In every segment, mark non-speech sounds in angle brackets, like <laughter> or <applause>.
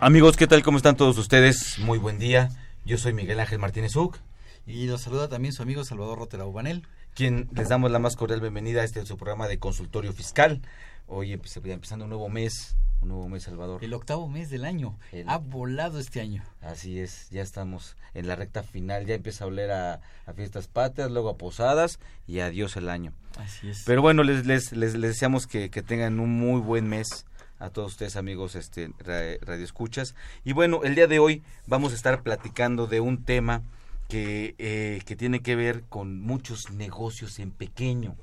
Amigos, ¿qué tal? ¿Cómo están todos ustedes? Muy buen día. Yo soy Miguel Ángel Martínez Uc, Y los saluda también su amigo Salvador Rotera Ubanel. quien les damos la más cordial bienvenida a este su programa de consultorio fiscal. Hoy empe- empezando un nuevo mes, un nuevo mes, Salvador. El octavo mes del año. El- Ha volado este año. Así es, ya estamos en la recta final, ya empieza a oler a, a fiestas patrias, luego a posadas y adiós el año. Así es. Pero bueno, les, les, les, les deseamos que, que tengan un muy buen mes a todos ustedes amigos este ra- radioescuchas y bueno el día de hoy vamos a estar platicando de un tema que, eh, que tiene que ver con muchos negocios en pequeño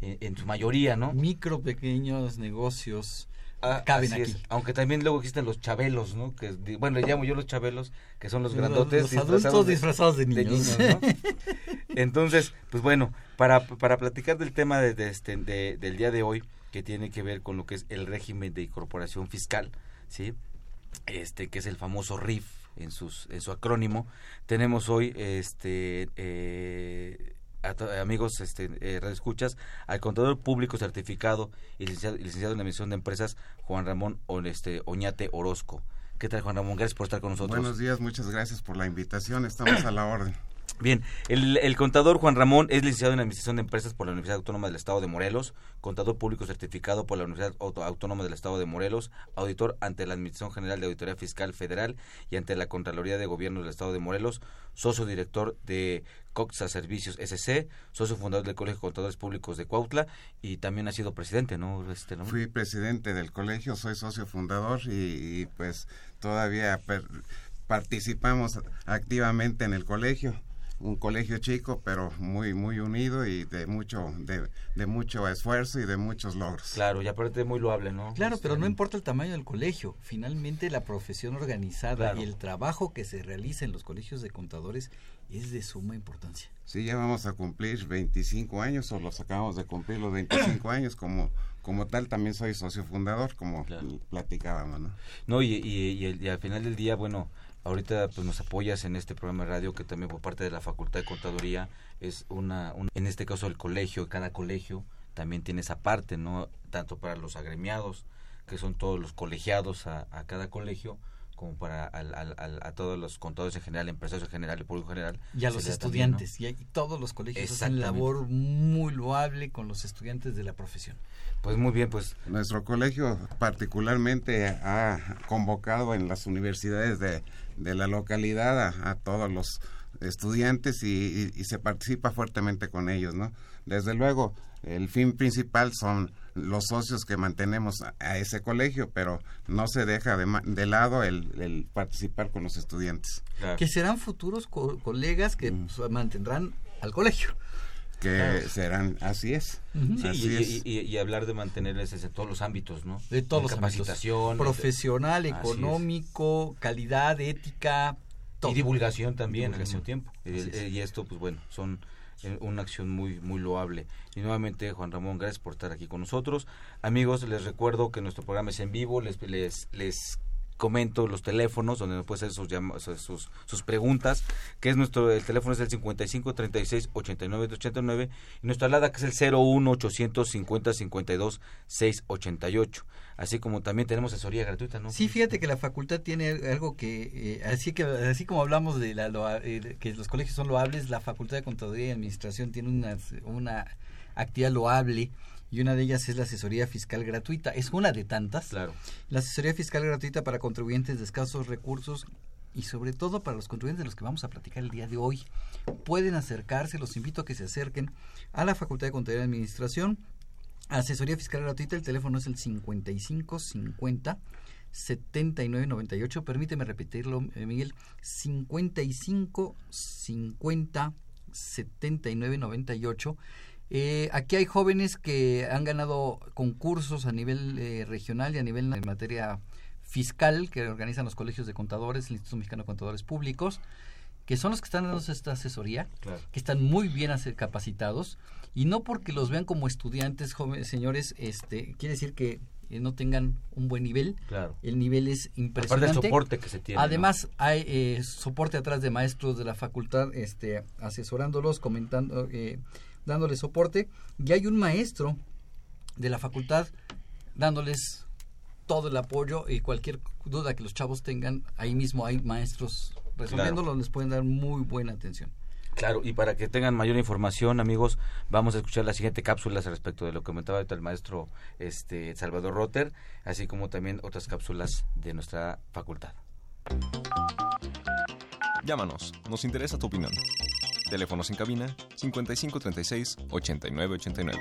en, en su mayoría no Micro, pequeños negocios Ah, caben aquí. es. aunque también luego existen los chabelos no que bueno le llamo yo los chabelos que son los grandotes Los disfrazados adultos de- disfrazados de de niños. ¿no? <laughs> Entonces, pues bueno, para, para platicar del tema de, de este, de- del día de hoy, que tiene que ver con lo que es el régimen de incorporación fiscal, ¿sí? Este, que es el famoso RIF en, sus, en su acrónimo. Tenemos hoy, este, eh, amigos, este, eh, escuchas al contador público certificado y licenciado, en la emisión de empresas, Juan Ramón este, Oñate Orozco. ¿Qué tal, Juan Ramón? Gracias por estar con nosotros. Buenos días, muchas gracias por la invitación. Estamos a la orden. Bien, el, contador Juan Ramón es licenciado en Administración de Empresas por la Universidad Autónoma del Estado de Morelos, contador público certificado por la Universidad Autónoma del Estado de Morelos, auditor ante la Administración General de Auditoría Fiscal Federal y ante la Contraloría de Gobierno del Estado de Morelos, socio director de Coxa Servicios SC, socio fundador del Colegio de Contadores Públicos de Cuautla y también ha sido presidente, ¿no? Este, ¿no? Fui presidente del colegio, soy socio fundador y, pues todavía participamos activamente en el colegio. Un colegio chico, pero muy muy unido y de mucho de, de mucho esfuerzo y de muchos logros. Claro, y aparte muy loable, ¿no? Claro, Este, pero no importa el tamaño del colegio. Finalmente la profesión organizada Claro. y el trabajo que se realiza en los colegios de contadores es de suma importancia. Sí, ya vamos a cumplir 25 años o los acabamos de cumplir los 25 años como como tal también soy socio fundador como Claro. platicábamos, ¿no? No, y, y, y el- y al final del día, bueno, ahorita pues nos apoyas en este programa de radio que también por parte de la Facultad de Contaduría es una, un- en este caso el colegio, cada colegio también tiene esa parte, ¿no? Tanto para los agremiados, que son todos los colegiados a, a cada colegio, como para al- al- al- a todos los contadores en general, empresarios en general, el público en general. Y a los estudiantes. Y hay- todos los colegios hacen labor muy loable con los estudiantes de la profesión. Pues muy bien, pues Nuestro colegio particularmente ha convocado en las universidades de, de la localidad a, a todos los estudiantes y, y- y se participa fuertemente con ellos, ¿no? Desde luego, el fin principal son los socios que mantenemos a, a ese colegio, pero no se deja de, ma- de lado el, el participar con los estudiantes, claro. Que serán futuros co- colegas que Mm. pues, mantendrán al colegio. que Claro. serán, así es. Sí, Así y, es. y- y- y hablar de mantenerles en todos los ámbitos, ¿no? De todos los ámbitos. capacitación, Profesional, Así es. económico, calidad, ética, todo. Y divulgación también Divulgación. al mismo tiempo. El- eh, y esto, pues bueno, son una acción muy muy loable. Y nuevamente, Juan Ramón, gracias por estar aquí con nosotros. Amigos, les recuerdo que nuestro programa es en vivo. Les, les, les comento los teléfonos donde nos pueden hacer sus, llama- sus, sus, preguntas, que es nuestro, el teléfono es el 55 36 89 89 y nuestra alada que es el 01 850 52 688. Así como también tenemos asesoría gratuita, ¿no? Sí, fíjate que la facultad tiene algo que, eh, así que así como hablamos de la, loa- eh, que los colegios son loables, la Facultad de Contaduría y Administración tiene una, una actividad loable y una de ellas es la asesoría fiscal gratuita. Es una de tantas. Claro. La asesoría fiscal gratuita para contribuyentes de escasos recursos y sobre todo para los contribuyentes de los que vamos a platicar el día de hoy. Pueden acercarse, los invito a que se acerquen a la Facultad de Contaduría y Administración. Asesoría fiscal gratuita, el teléfono es el 55 50 79 98. Permíteme repetirlo, eh, Miguel. 55 50 79 98. Eh, aquí hay jóvenes que han ganado concursos a nivel eh, regional y a nivel en materia fiscal que organizan los colegios de contadores, el Instituto Mexicano de Contadores Públicos, que son los que están dando esta asesoría, Claro. que están muy bien capacitados y no porque los vean como estudiantes jóvenes señores, este quiere decir que eh, no tengan un buen nivel. Claro. El nivel es Aparte impresionante. del soporte que se tiene. ¿no? Además, hay eh, soporte atrás de maestros de la facultad, este, asesorándolos, comentando, eh, dándoles soporte. Y hay un maestro de la facultad dándoles todo el apoyo y cualquier duda que los chavos tengan, ahí mismo hay maestros resolviéndolo, les pueden dar muy buena atención. Claro, y para que tengan mayor información, amigos, vamos a escuchar la siguiente cápsula respecto de lo que comentaba ahorita el maestro este, Salvador Rotter, así como también otras cápsulas de nuestra facultad. Llámanos, nos interesa tu opinión. Teléfonos en cabina 5536 8989.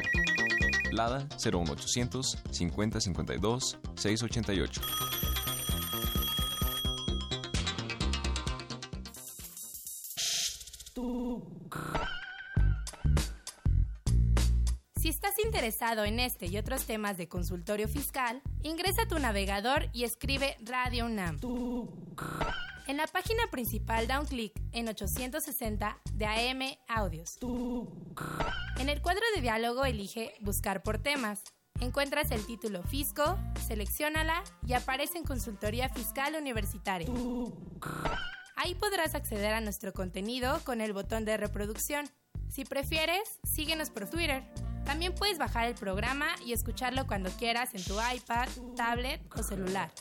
Lada 01800 5052 688. Si estás interesado en este y otros temas de consultorio fiscal, ingresa a tu navegador y escribe Radio UNAM. En la página principal da un clic en 860 de AM Audios. En el cuadro de diálogo elige Buscar por temas. Encuentras el título Fisco, selecciónala y aparece en Consultoría Fiscal Universitaria. Ahí podrás acceder a nuestro contenido con el botón de reproducción. Si prefieres, síguenos por Twitter. También puedes bajar el programa y escucharlo cuando quieras en tu iPad, tablet o celular.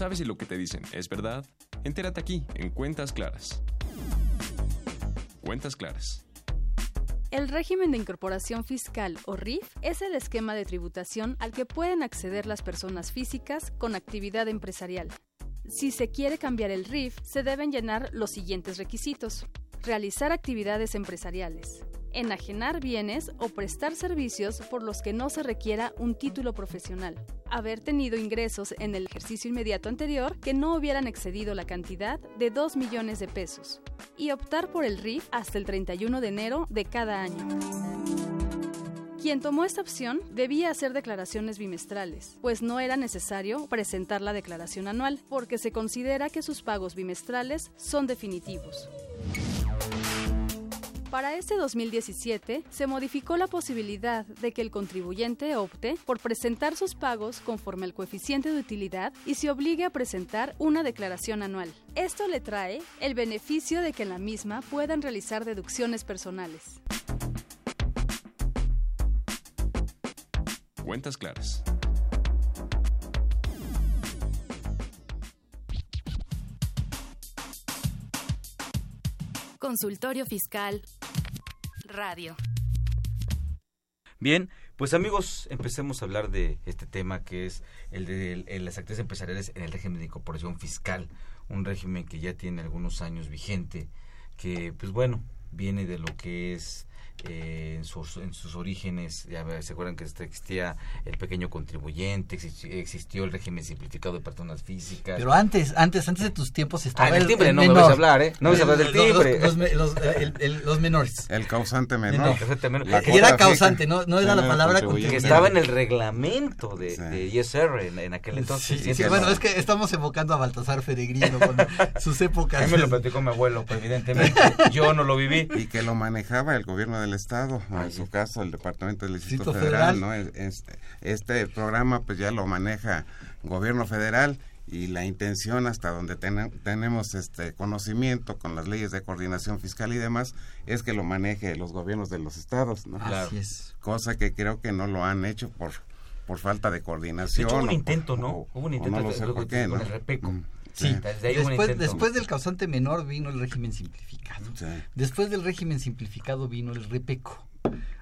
¿Sabes si lo que te dicen es verdad? Entérate aquí, en Cuentas Claras. Cuentas Claras. El régimen de incorporación fiscal o RIF es el esquema de tributación al que pueden acceder las personas físicas con actividad empresarial. Si se quiere cambiar el RIF, se deben llenar los siguientes requisitos. Realizar actividades empresariales. Enajenar bienes o prestar servicios por los que no se requiera un título profesional. Haber tenido ingresos en el ejercicio inmediato anterior que no hubieran excedido la cantidad de 2 millones de pesos. Y optar por el RIF hasta el 31 de enero de cada año. Quien tomó esta opción debía hacer declaraciones bimestrales, pues no era necesario presentar la declaración anual, porque se considera que sus pagos bimestrales son definitivos. Para este 2017 se modificó la posibilidad de que el contribuyente opte por presentar sus pagos conforme al coeficiente de utilidad y se obligue a presentar una declaración anual. Esto le trae el beneficio de que en la misma puedan realizar deducciones personales. Cuentas Claras. Consultorio Fiscal Radio. Bien, pues amigos, empecemos a hablar de este tema que es el de las actividades empresariales en el régimen de incorporación fiscal, un régimen que ya tiene algunos años vigente, que pues bueno, viene de lo que es eh, en, sus, en sus orígenes, ya se acuerdan que este- existía el pequeño contribuyente, existi- existió el régimen simplificado de personas físicas. Pero antes, antes, antes de tus tiempos estaba Ah, en el timbre no me vais a hablar, ¿eh? No me vais a hablar del Los- los- timbre. Los, me- los, eh, el- el- los menores. El causante No, menor. La Y era causante, no, no era la palabra que contribuyente. estaba en el reglamento de, Sí. de ISR en, en aquel entonces. Sí, Sí, bueno, no. es que estamos evocando a Baltasar Peregrino con sus <laughs> A épocas. mí me lo platicó mi abuelo, pero evidentemente <laughs> yo no lo viví. y que lo manejaba el gobierno del estado, Ah, en su caso el Departamento del Distrito Federal, Federal. ¿no? Es- es- Este, programa pues ya lo maneja gobierno federal y la intención hasta donde tene- tenemos este conocimiento con las leyes de coordinación fiscal y demás es que lo maneje los gobiernos de los estados, ¿no? Así es. Cosa que creo que no lo han hecho por por falta de De coordinación. hecho, hubo o un intento, ¿no? o- Hubo un o intento no lo de- sé con- por qué, con ¿no? el repeco. Mm, Sí, Desde después, del causante menor vino el régimen simplificado. Sí. Después del régimen simplificado vino el repeco.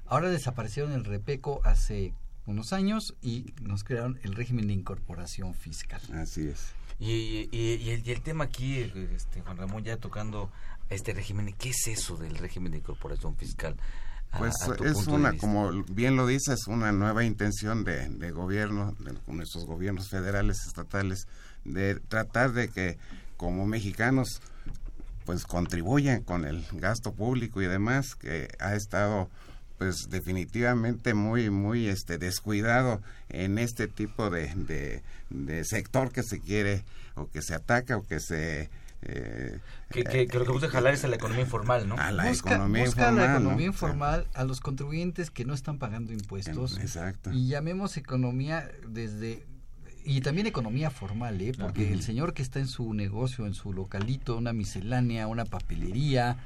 Ahora desaparecieron el repeco hace unos años y nos crearon el régimen de incorporación fiscal. Así es. Y, y- y el, y el tema aquí, este, Juan Ramón, ya tocando este régimen, ¿qué es eso del régimen de incorporación fiscal? A- Pues a es una, como bien lo dice, es una nueva intención de, de gobierno, de nuestros gobiernos federales, estatales, de tratar de que como mexicanos pues contribuyan con el gasto público y demás, que ha estado pues definitivamente muy muy este descuidado en este tipo de, de, de sector que se quiere o que se ataca o que se eh, que, que, que, lo que busca jalar es a la economía informal, ¿no? A la busca, economía busca informal. la economía ¿no? informal, a los contribuyentes que no están pagando impuestos. Exacto. Y llamemos economía desde y también economía formal, ¿eh? porque el señor que está en su negocio, en su localito, una miscelánea, una papelería,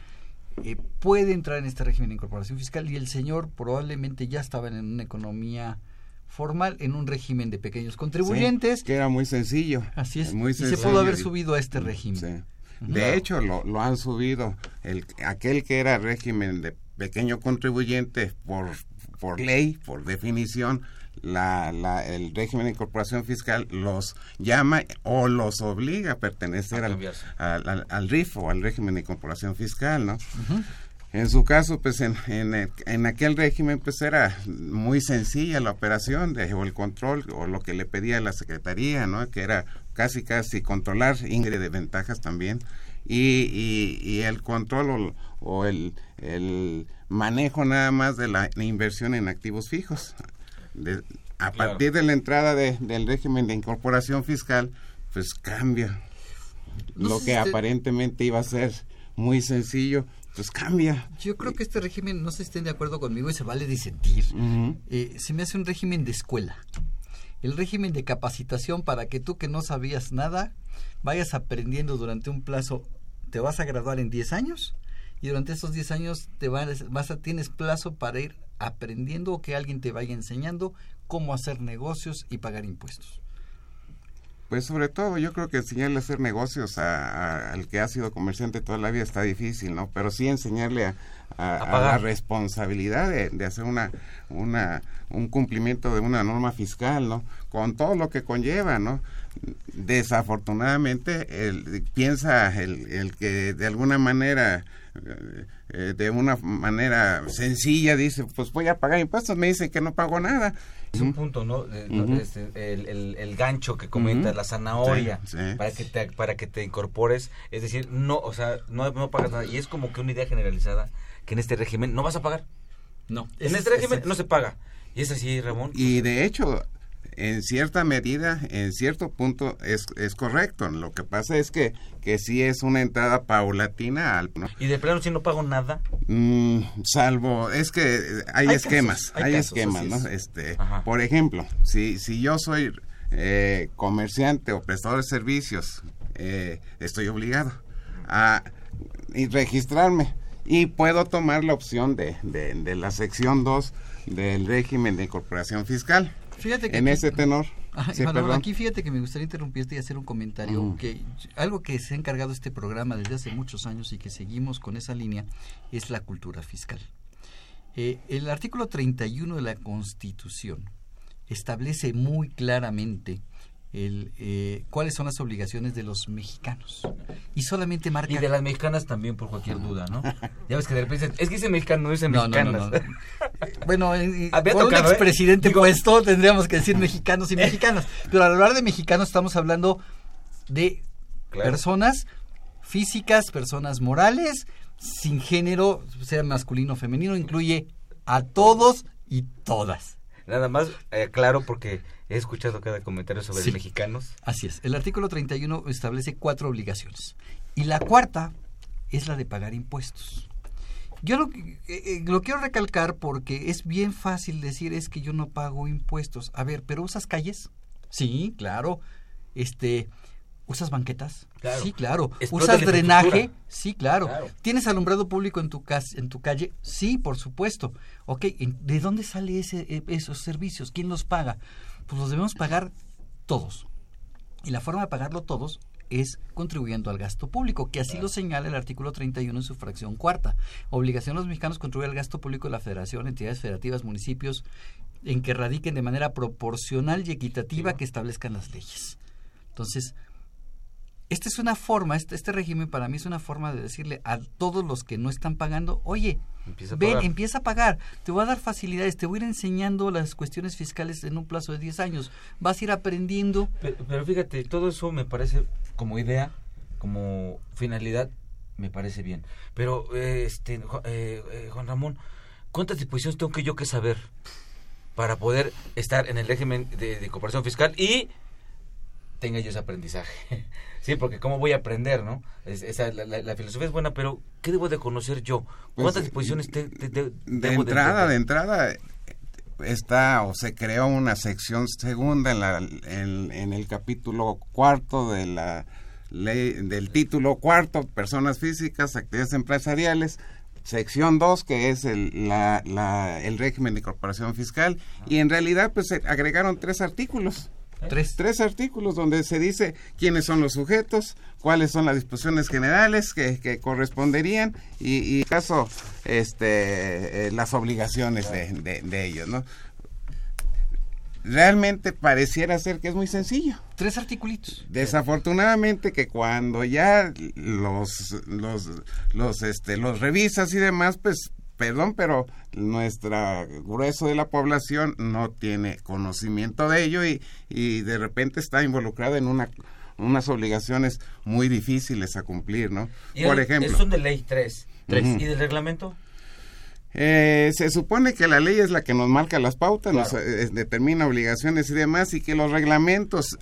eh, puede entrar en este régimen de incorporación fiscal y el señor probablemente ya estaba en una economía formal, en un régimen de pequeños contribuyentes. Sí, que era muy sencillo. Así es. Muy y se sencillo. pudo haber subido a este régimen. Sí. De hecho, lo, lo han subido. El, aquel que era régimen de pequeño contribuyente por, por ley, por definición, la, la, el régimen de incorporación fiscal los llama o los obliga a pertenecer A al, al, al- RIF o al régimen de incorporación fiscal, ¿no? En su caso, pues en, en, el- en aquel régimen pues era muy sencilla la operación de, o el control o lo que le pedía la Secretaría, ¿no? Que era casi casi controlar ingre de ventajas también y, y, y el control o, o el, el manejo nada más de la inversión en activos fijos. De- a Claro. partir de la entrada de- del régimen de incorporación fiscal, pues cambia. No lo que si aparentemente iba a ser muy sencillo, pues cambia. Yo creo que este régimen, no sé si estén de acuerdo conmigo y se vale disentir, eh, se me hace un régimen de escuela. El régimen de capacitación para que tú que no sabías nada, vayas aprendiendo durante un plazo, te vas a graduar en 10 años y durante esos 10 años te vas, vas a, tienes plazo para ir aprendiendo o que alguien te vaya enseñando cómo hacer negocios y pagar impuestos. Pues sobre todo yo creo que enseñarle a hacer negocios a- a- al que ha sido comerciante toda la vida está difícil, ¿no? Pero sí enseñarle a, a- la responsabilidad de, de hacer una, una, un cumplimiento de una norma fiscal, ¿no? Con todo lo que conlleva, ¿no? Desafortunadamente el, piensa el, el que de alguna manera eh, eh, de una manera sencilla dice pues voy a pagar impuestos me dicen que no pago nada Es un punto, ¿no? Ujú. este, el, el- el gancho que comentas, Ujú. la zanahoria, Sí, sí. para que te para que te incorpores, es decir, no, o sea, no, no pagas nada y es como que una idea generalizada que en este régimen no vas a pagar. No. En este régimen no se paga. Y es así, Ramón. Y de hecho, en cierta medida, en cierto punto, es, es correcto. Lo que pasa es que, que sí es una entrada paulatina al... ¿no? Y de plano si no pago nada. Mm, salvo, es que eh, hay, Hay esquemas, casos, hay hay, casos, esquemas, ¿no? es. Este, Ajá. por ejemplo, si, si yo soy eh, comerciante o prestador de servicios, eh, estoy obligado a registrarme y puedo tomar la opción de, de, de la sección 2 del régimen de incorporación fiscal. Fíjate que en aquí- ese tenor. Sí, aquí fíjate que me gustaría interrumpirte y hacer un comentario Mm. que algo que se ha encargado este programa desde hace muchos años y que seguimos con esa línea es la cultura fiscal. Eh, el artículo 31 de la Constitución establece muy claramente el, eh, cuáles son las obligaciones de los mexicanos y solamente marca Y de las mexicanas también por cualquier duda, ¿no? Ya ves que de repente es que dice mexicano, no dice No, no, no, mexicanas. no. <laughs> Bueno, eh, un tocado, ¿eh? expresidente Digo- puesto tendríamos que decir mexicanos y mexicanas. Pero al hablar de mexicanos estamos hablando de Claro. personas físicas, personas morales, sin género, sea masculino o femenino, incluye a todos y todas. Nada más, eh, claro, porque he escuchado cada comentario sobre Sí. mexicanos. Así es. El artículo 31 establece cuatro obligaciones. Y la cuarta es la de pagar impuestos. Yo lo, eh, eh, lo quiero recalcar porque es bien fácil decir es que yo no pago impuestos. A ver, ¿pero usas calles? Sí, claro. Este, ¿usas banquetas? Claro. Sí, claro. ¿Usas drenaje? Sí, claro. Claro. ¿Tienes alumbrado público en tu cas en tu calle? Sí, por supuesto. Ok, ¿en- ¿de dónde sale ese, eh, esos servicios? ¿Quién los paga? Pues los debemos pagar todos. Y la forma de pagarlo todos es contribuyendo al gasto público, que así lo señala el artículo 31 en su fracción cuarta. Obligación de los mexicanos contribuir al gasto público de la federación, entidades federativas, municipios, en que radiquen de manera proporcional y equitativa que establezcan las leyes. Entonces, esta es una forma, este, este régimen para mí es una forma de decirle a todos los que no están pagando, oye, Empieza a ven, pagar. empieza a pagar, te voy a dar facilidades, te voy a ir enseñando las cuestiones fiscales en un plazo de 10 años, vas a ir aprendiendo. Pero, pero fíjate, todo eso me parece como idea, como finalidad, me parece bien. Pero, eh, este, eh, eh, Juan Ramón, ¿cuántas disposiciones tengo que yo que saber para poder estar en el régimen de, de cooperación fiscal y tenga yo ese aprendizaje? <laughs> sí, porque cómo voy a aprender, ¿no? Es- esa, la, la- la filosofía es buena, pero ¿qué debo de conocer yo? Pues, ¿Cuántas disposiciones te, te- te- de debo entrada, de entrada está o se creó una sección segunda en, la, en, en el capítulo cuarto de la ley del título cuarto personas físicas actividades empresariales sección 2 que es el, la, la- el régimen de incorporación fiscal y en realidad pues se agregaron tres artículos Tres. tres artículos donde se dice quiénes son los sujetos, cuáles son las disposiciones generales que, que corresponderían y, y caso este eh, las obligaciones de, de- de ellos, ¿no? Realmente pareciera ser que es muy sencillo. Tres articulitos. Desafortunadamente que cuando ya los los los este los revisas y demás, pues perdón, pero nuestra grueso de la población no tiene conocimiento de ello y, y de repente está involucrada en una unas obligaciones muy difíciles a cumplir, ¿no? Y Por el- ejemplo, Son de ley 3. Tres. ¿Y del reglamento? eh, se supone que la ley es la que nos marca las pautas, nos eh, determina obligaciones y demás, y que los reglamentos,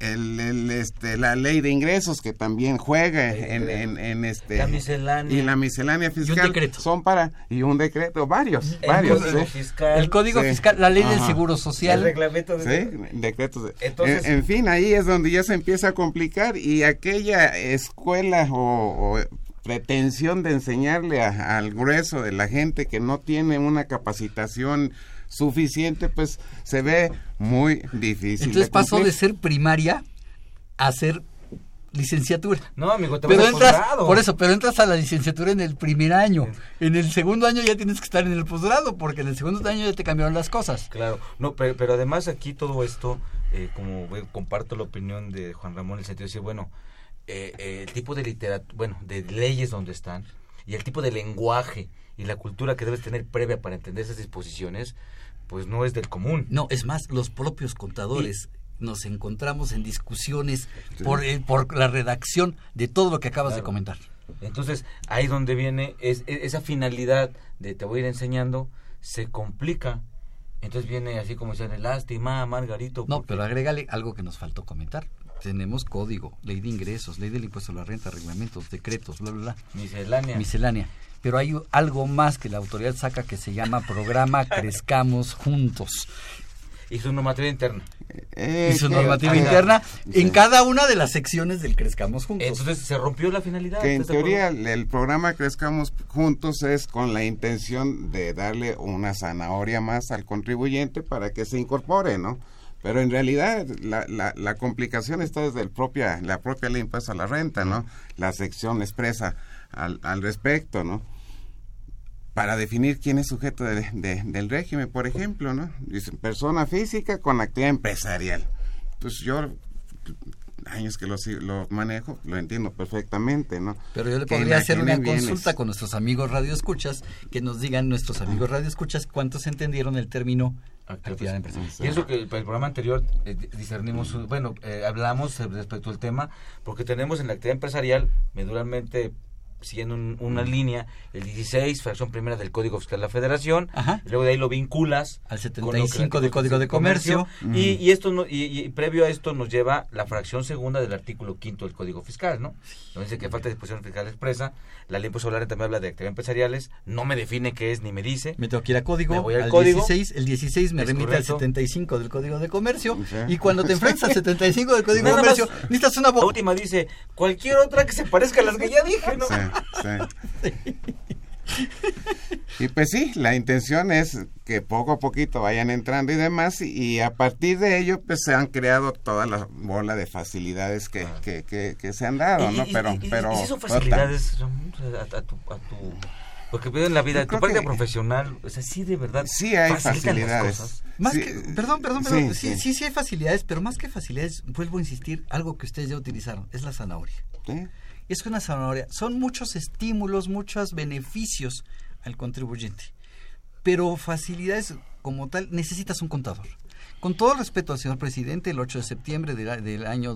el, el, este, la ley de ingresos que también juega en, en, en este La miscelánea. y la miscelánea fiscal decreto. son para y un decreto, varios, El varios, Código ¿sí? Fiscal. El Código Sí. Fiscal, la ley del Ajá. Seguro El Social. reglamento de... Sí, decretos. de- Entonces- en, en fin, ahí es donde ya se empieza a complicar y aquella escuela o, o pretensión de enseñarle a- al grueso de la gente que no tiene una capacitación suficiente, pues se ve muy difícil. Entonces de pasó de ser primaria a ser licenciatura. No, amigo, te Pero vas a entras, posgrado. por eso, pero entras a la licenciatura en el primer año. En el segundo año ya tienes que estar en el posgrado, porque en el segundo año ya te cambiaron las cosas. Claro, no, pero, pero además aquí todo esto, eh, como ve- comparto la opinión de Juan Ramón, en el sentido de decir, bueno, eh, eh, el tipo de literatura, bueno, de leyes donde están, y el tipo de lenguaje y la cultura que debes tener previa para entender esas disposiciones, pues no es del común. No, es más, los propios contadores nos encontramos en discusiones por, eh, por la redacción de todo lo que acabas de comentar. Entonces, ahí donde viene es, es- esa finalidad de te voy a ir enseñando, se complica. Entonces viene así como dicen, lástima, Margarito. No, porque- pero agrégale algo que nos faltó comentar. Tenemos código, ley de ingresos, ley del impuesto a la renta, reglamentos, decretos, bla, bla, bla. Miscelánea. Miscelánea. Pero hay algo más que la autoridad saca que se llama programa <laughs> Crezcamos Juntos. y su normativa interna. Eh, y su que- normativa ajá. interna Sí. en cada una de las secciones del Crezcamos Juntos. Entonces se rompió la finalidad. que en teoría el, el programa Crezcamos Juntos es con la intención de darle una zanahoria más al contribuyente para que se incorpore, ¿no? Pero en realidad la, la, la complicación está desde el propia, la propia ley impuesto a la renta, ¿no? La sección expresa al, al respecto, ¿no? Para definir quién es sujeto de- de- del régimen, por ejemplo, ¿no? Dicen persona física con actividad empresarial. Pues yo años que lo, manejo, lo entiendo perfectamente, ¿no? Pero yo le podría hacer una consulta bienes. con nuestros amigos radioescuchas, que nos digan nuestros amigos radioescuchas cuántos entendieron el término actividad empresarial. Pienso que para el programa anterior eh, discernimos, un- bueno, eh, hablamos eh, respecto al tema, porque tenemos en la actividad empresarial, meduralmente siguiendo un- una línea, el 16, fracción primera del Código Fiscal de la Federación, Ajá. y luego de ahí lo vinculas Al con lo que 75 el del Código de Comercio. y, y esto no- y, y previo a esto nos lleva la fracción segunda del artículo quinto del Código Fiscal, ¿no? Donde dice que falta disposición fiscal expresa, la ley impuesto también habla de actividades empresariales, no me define qué es ni me dice. Me tengo que ir a código, Me voy al al código. 16, el 16 me Es remite correcto. al 75 del Código de Comercio, Sí. y cuando te <laughs> enfrentas al 75 del Código de Nada más- Comercio, necesitas una La última dice, cualquier otra que se parezca a las que ya dije, ¿no? Sí, sí. Y pues sí, la intención es que poco a poquito vayan entrando y demás, y, y a partir de ello, pues se han creado toda la bola de facilidades que, que, que, que se han dado, ¿no? Y- Pero, y- y- pero y si son facilidades, Ramón, a, a tu, a tu- Porque veo en la vida, tu que- profesional, o sea, sí de verdad. Sí hay facilidades. cosas. Más Sí, que, perdón, perdón, perdón, sí, sí, sí, sí. sí, hay facilidades, pero más que facilidades, vuelvo a insistir, algo que ustedes ya utilizaron, es la zanahoria. Sí. Es que una zanahoria, son muchos estímulos, muchos beneficios al contribuyente, pero facilidades como tal, necesitas un contador. Con todo respeto al señor presidente, el 8 de septiembre del, a- del año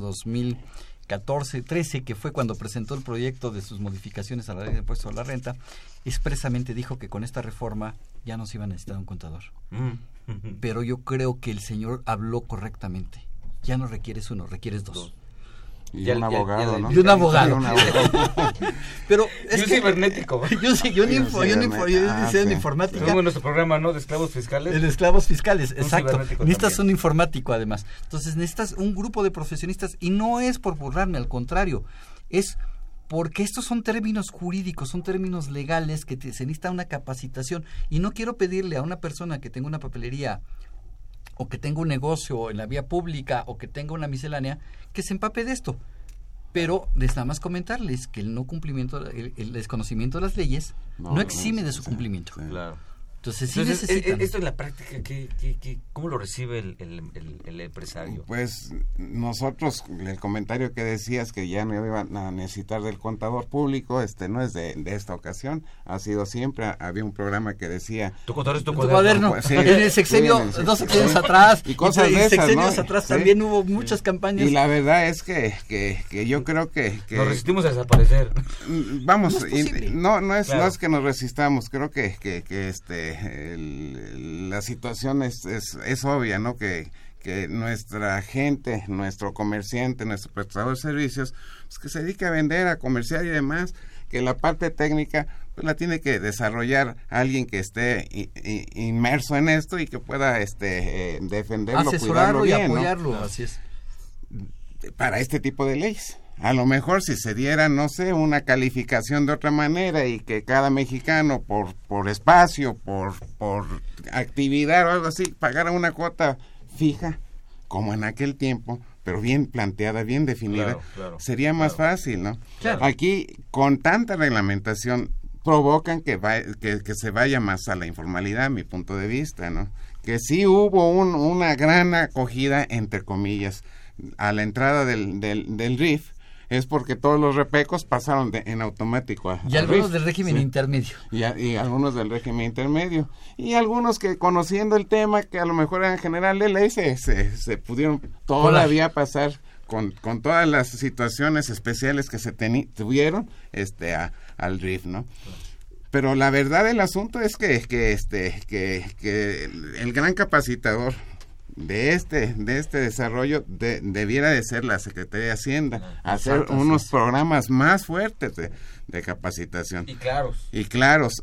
14, 13, que fue cuando presentó el proyecto de sus modificaciones a la ley de impuesto a la renta, expresamente dijo que con esta reforma ya no se iba a necesitar un contador. Mm. Pero yo creo que el señor habló correctamente. Ya no requieres uno, requieres dos. Y un abogado, ya- ¿no? Y un abogado. Y un <laughs> abogado. Pero Y es un que cibernético. <laughs> yo sí, yo, ni Y un info, yo, ni info- yo Ah, sí. informática. Tenemos nuestro programa, ¿no? De esclavos fiscales. En esclavos fiscales, Un exacto. Necesitas también. un informático además. Entonces necesitas un grupo de profesionistas y no es por burlarme, al contrario, es porque estos son términos jurídicos, son términos legales que te- se necesita una capacitación y no quiero pedirle a una persona que tenga una papelería o que tenga un negocio en la vía pública o que tenga una miscelánea que se empape de esto. Pero les nada más comentarles que el no cumplimiento, el, el desconocimiento de las leyes no, exime de su cumplimiento. sí. Claro. Entonces sí Entonces, necesitan. eh, eh, esto en la práctica, ¿qué, qué, qué- cómo lo recibe el, el, el- el empresario? Pues nosotros, el comentario que decías que ya no iban a necesitar del contador público, este no es de, de esta ocasión, ha sido siempre, había un programa que decía... Tu contador es tu Tu cuaderno. cuaderno. Pues, sí, en el sexenio, sí, en dos sexenios atrás, Y cosas y de esas, sexenios ¿no? atrás Sí. también hubo muchas campañas. Y la verdad es que, que, que yo creo que... que Nos resistimos a desaparecer. Mm, Vamos, No es y- no, no es, Claro. no es que nos resistamos, creo que, que, que este, el- la situación es, es, es obvia, ¿no? Que, que nuestra gente, nuestro comerciante, nuestro prestador de servicios, pues que se dedique a vender, a comerciar y demás, que la parte técnica pues la tiene que desarrollar alguien que esté inmerso en esto y que pueda este eh, defenderlo, asesorarlo cuidarlo y apoyarlo, así es. para este tipo de leyes. A lo mejor si se diera, no sé, una calificación de otra manera y que cada mexicano por, por espacio, por, por actividad o algo así, pagara una cuota fija, como en aquel tiempo, pero bien planteada, bien definida, Claro, claro, sería más claro. fácil, ¿no? Claro. Aquí, con tanta reglamentación, provocan que, va- que, que se vaya más a la informalidad, a mi punto de vista, ¿no? Que sí hubo un- una gran acogida, entre comillas, a la entrada del, del, del RIF, es porque todos los repecos pasaron de- en automático a, Y al algunos RIF. del régimen Sí. intermedio. Y, a- y algunos del régimen intermedio. Y algunos que conociendo el tema, que a lo mejor eran general de ley, se, se, se pudieron todavía pasar con, con todas las situaciones especiales que se teni- tuvieron este, a- al RIF, ¿no? Pero la verdad del asunto es que, que, este, que, que el gran capacitador de este, de este desarrollo de- debiera de ser la Secretaría de Hacienda, hacer Exacto, así unos programas más fuertes de, de capacitación Y claros. y claros.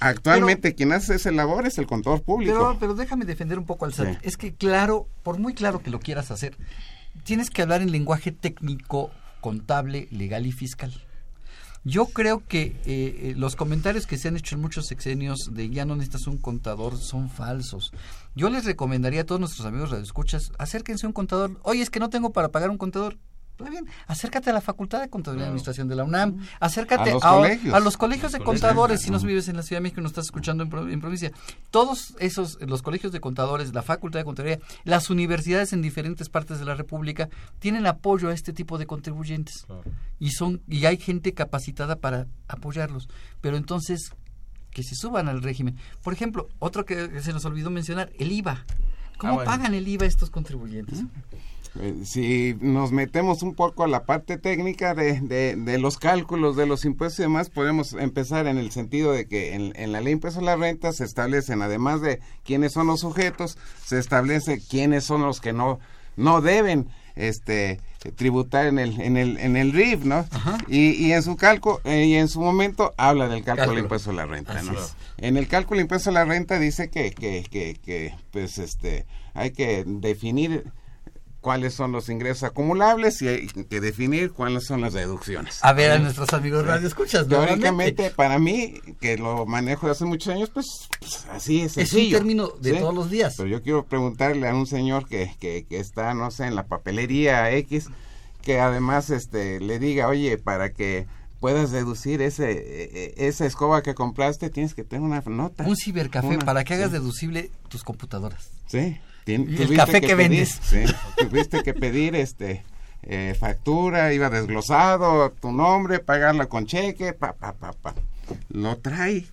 Actualmente quien hace esa labor es el contador público. Pero, pero déjame defender un poco al SAT. Sí. Es que claro, por muy claro que lo quieras hacer, tienes que hablar en lenguaje técnico, contable, legal y fiscal. Yo creo que eh, eh, los comentarios que se han hecho en muchos sexenios de ya no necesitas un contador son falsos. Yo les recomendaría a todos nuestros amigos radioescuchas, acérquense a un contador. Oye, es que no tengo para pagar un contador. Está bien, acércate a la Facultad de Contaduría y Administración de la UNAM, acércate A los a, colegios. a los colegios de Los colegios, contadores, si no vives en la Ciudad de México y nos estás escuchando en, pro- en provincia. Todos esos, los colegios de contadores, la Facultad de Contaduría, las universidades en diferentes partes de la República tienen apoyo a este tipo de contribuyentes y son y hay gente capacitada para apoyarlos. Pero entonces que se suban al régimen. Por ejemplo, otro que se nos olvidó mencionar, el IVA. ¿Cómo Ah, bueno. pagan el IVA estos contribuyentes? Eh, si nos metemos un poco a la parte técnica de, de, de los cálculos de los impuestos y demás, podemos empezar en el sentido de que en, en la ley de impuestos a la renta se establecen, además de quiénes son los sujetos, se establece quiénes son los que no, no deben este tributar en el en el en el RIF, ¿no? Y, y en su cálculo eh, y en su momento habla del cálculo Cálculo. de impuesto a la renta. En el cálculo de impuesto a la renta dice que que, que, que pues este hay que definir cuáles son los ingresos acumulables y hay que definir cuáles son las deducciones. A ver a nuestros amigos radio escuchas, Teóricamente, para mí, que lo manejo de hace muchos años, pues, pues, así es Es un término de todos los días. Pero yo quiero preguntarle a un señor que, que, que está, no sé, en la papelería X, que además este le diga, oye, para que puedas deducir ese eh, eh, esa escoba que compraste, tienes que tener una nota. Un cibercafé Una, para que hagas sí. deducible tus computadoras. Sí. Tien- el tuviste café que pedir, vendes. sí, tuviste que pedir este eh, factura, iba desglosado, tu nombre, pagarla con cheque, pa, pa, pa, pa. Lo trae.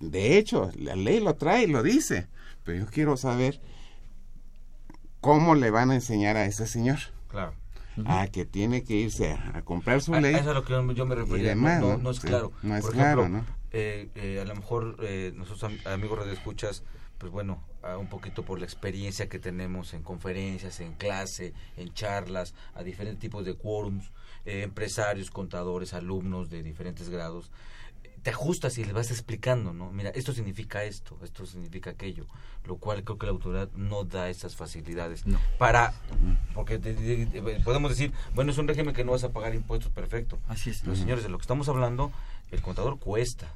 De hecho, la ley lo trae y lo dice. Pero yo quiero saber cómo le van a enseñar a ese señor. Claro. a que tiene que irse a, a comprar su A- ley. a eso es a lo que yo, yo me refería. demás, no, no, no es Sí, claro. No es Por claro, ejemplo, ¿no? eh, eh, a lo mejor eh, nosotros am- amigos radioescuchas, pues bueno, a un poquito por la experiencia que tenemos en conferencias, en clase, en charlas, a diferentes tipos de quórums, eh, empresarios, contadores, alumnos de diferentes grados, te ajustas y le vas explicando, ¿no? Mira, esto significa esto, esto significa aquello, lo cual creo que la autoridad no da esas facilidades No. para, porque podemos decir, bueno, es un régimen que no vas a pagar impuestos, perfecto, Así es. pero señores, de lo que estamos hablando, el contador cuesta.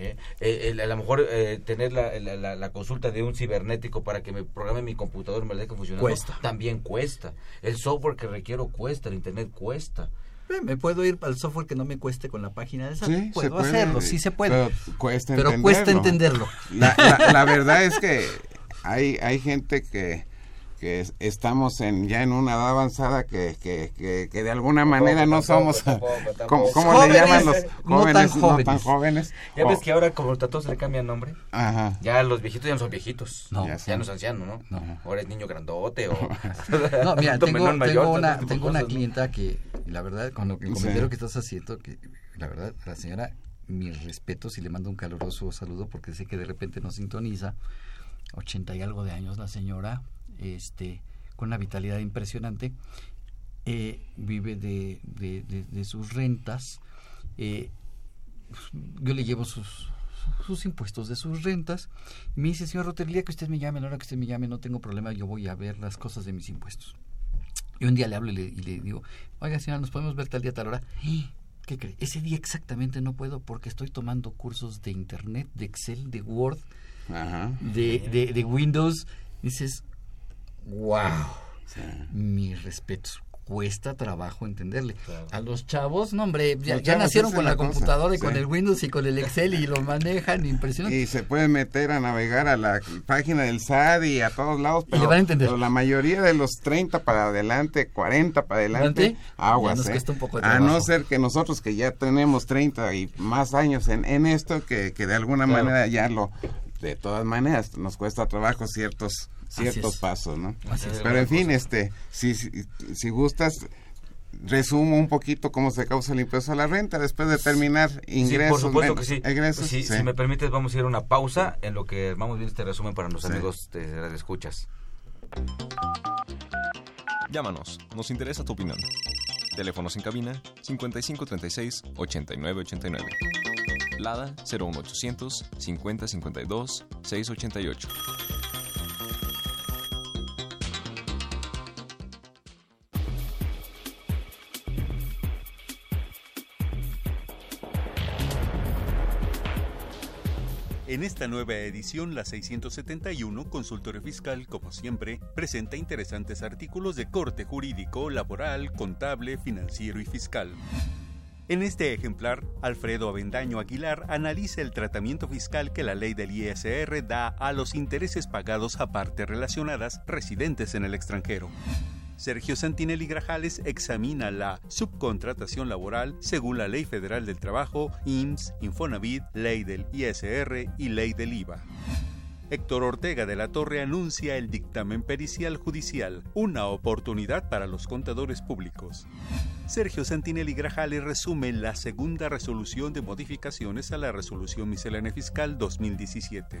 ¿Eh? Eh, el- a lo mejor eh, tener la, la- la- la consulta de un cibernético para que me programe mi computador y me la deje funcionando Cuesta. también cuesta. El software que requiero cuesta, el internet cuesta. Eh, Me puedo ir al software que no me cueste con la página de esa. Sí, se puedo puede, hacerlo, sí se puede. Pero cuesta Pero entenderlo. cuesta entenderlo. La, la- la <laughs> verdad es que hay, hay gente que, que es- estamos en ya en una edad avanzada que, que, que, que de alguna manera no tampoco, somos... tampoco. <laughs> ¿Cómo, cómo Jóvenes, le llaman los no jóvenes? No tan jóvenes. Ya ves que ahora como a todos se le cambia nombre, Ajá. ya los viejitos ya no son viejitos, No. ya, Ya no son. es anciano, ¿no? No. Ahora es niño grandote o... <laughs> <laughs> No, mira, tengo, mayor, tengo una, tengo una clienta que, la verdad, con lo que el Sí. comentario que estás haciendo, que la verdad, la señora, mis respetos y le mando un caluroso saludo porque sé que de repente nos sintoniza. 80 y algo de años la señora, este, con una vitalidad impresionante, eh, vive de, de, de- de sus rentas. eh, yo le llevo sus, sus impuestos de sus rentas. Y me dice, señor Rotería, que usted me llame, la hora que usted me llame, no tengo problema, yo voy a ver las cosas de mis impuestos. Y un día le hablo y le, y le digo, oiga señora, ¿nos podemos ver tal día, tal hora? "Ah, ¿Qué cree? Ese día exactamente no puedo porque estoy tomando cursos de Internet, de Excel, de Word, Ajá. de, de, de Windows. Dices, wow, mis respetos. Cuesta trabajo entenderle. Claro. A los chavos, no hombre, ya, nacieron con la, cosa, computadora y con el Windows y con el Excel y lo manejan impresionante. Y se puede meter a navegar a la página del SAT y a todos lados, Y pero, le van a entender. pero la mayoría de los 30 para adelante, 40 para adelante, aguas. nos ¿eh? cuesta un poco de a no ser que nosotros que ya tenemos 30 y más años en, en esto, que, que de alguna Claro. manera ya lo, de todas maneras, nos cuesta trabajo ciertos ciertos es. pasos, ¿no? Así es. Pero en fin, este, si, si, si gustas, resumo un poquito cómo se causa el impuesto a la renta después de terminar ingresos. sí, por supuesto que sí. Egresos, Si, sí. si me permites, vamos a ir a una pausa en lo que armamos bien este resumen para los Sí. amigos de Radio Escuchas. Llámanos, nos interesa tu opinión. Teléfonos en cabina 5536 8989. Lada 01800 5052 688. En esta nueva edición, la 671, Consultorio Fiscal, como siempre, presenta interesantes artículos de corte jurídico, laboral, contable, financiero y fiscal. En este ejemplar, Alfredo Avendaño Aguilar analiza el tratamiento fiscal que la ley del ISR da a los intereses pagados a partes relacionadas residentes en el extranjero. Sergio Santinelli Grajales examina la subcontratación laboral según la Ley Federal del Trabajo, IMSS, Infonavit, Ley del ISR y Ley del IVA. Héctor Ortega de la Torre anuncia el dictamen pericial judicial, una oportunidad para los contadores públicos. Sergio Santinelli Grajales resume la segunda resolución de modificaciones a la Resolución Miscelánea Fiscal 2017.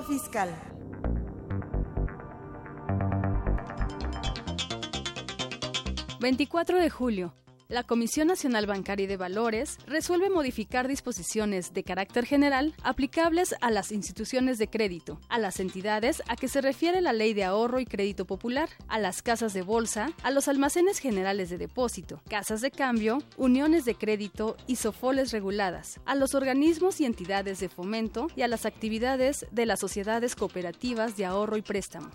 Fiscal. ...24 de julio... La Comisión Nacional Bancaria y de Valores resuelve modificar disposiciones de carácter general aplicables a las instituciones de crédito, a las entidades a que se refiere la Ley de Ahorro y Crédito Popular, a las casas de bolsa, a los almacenes generales de depósito, casas de cambio, uniones de crédito y sofoles reguladas, a los organismos y entidades de fomento y a las actividades de las sociedades cooperativas de ahorro y préstamo.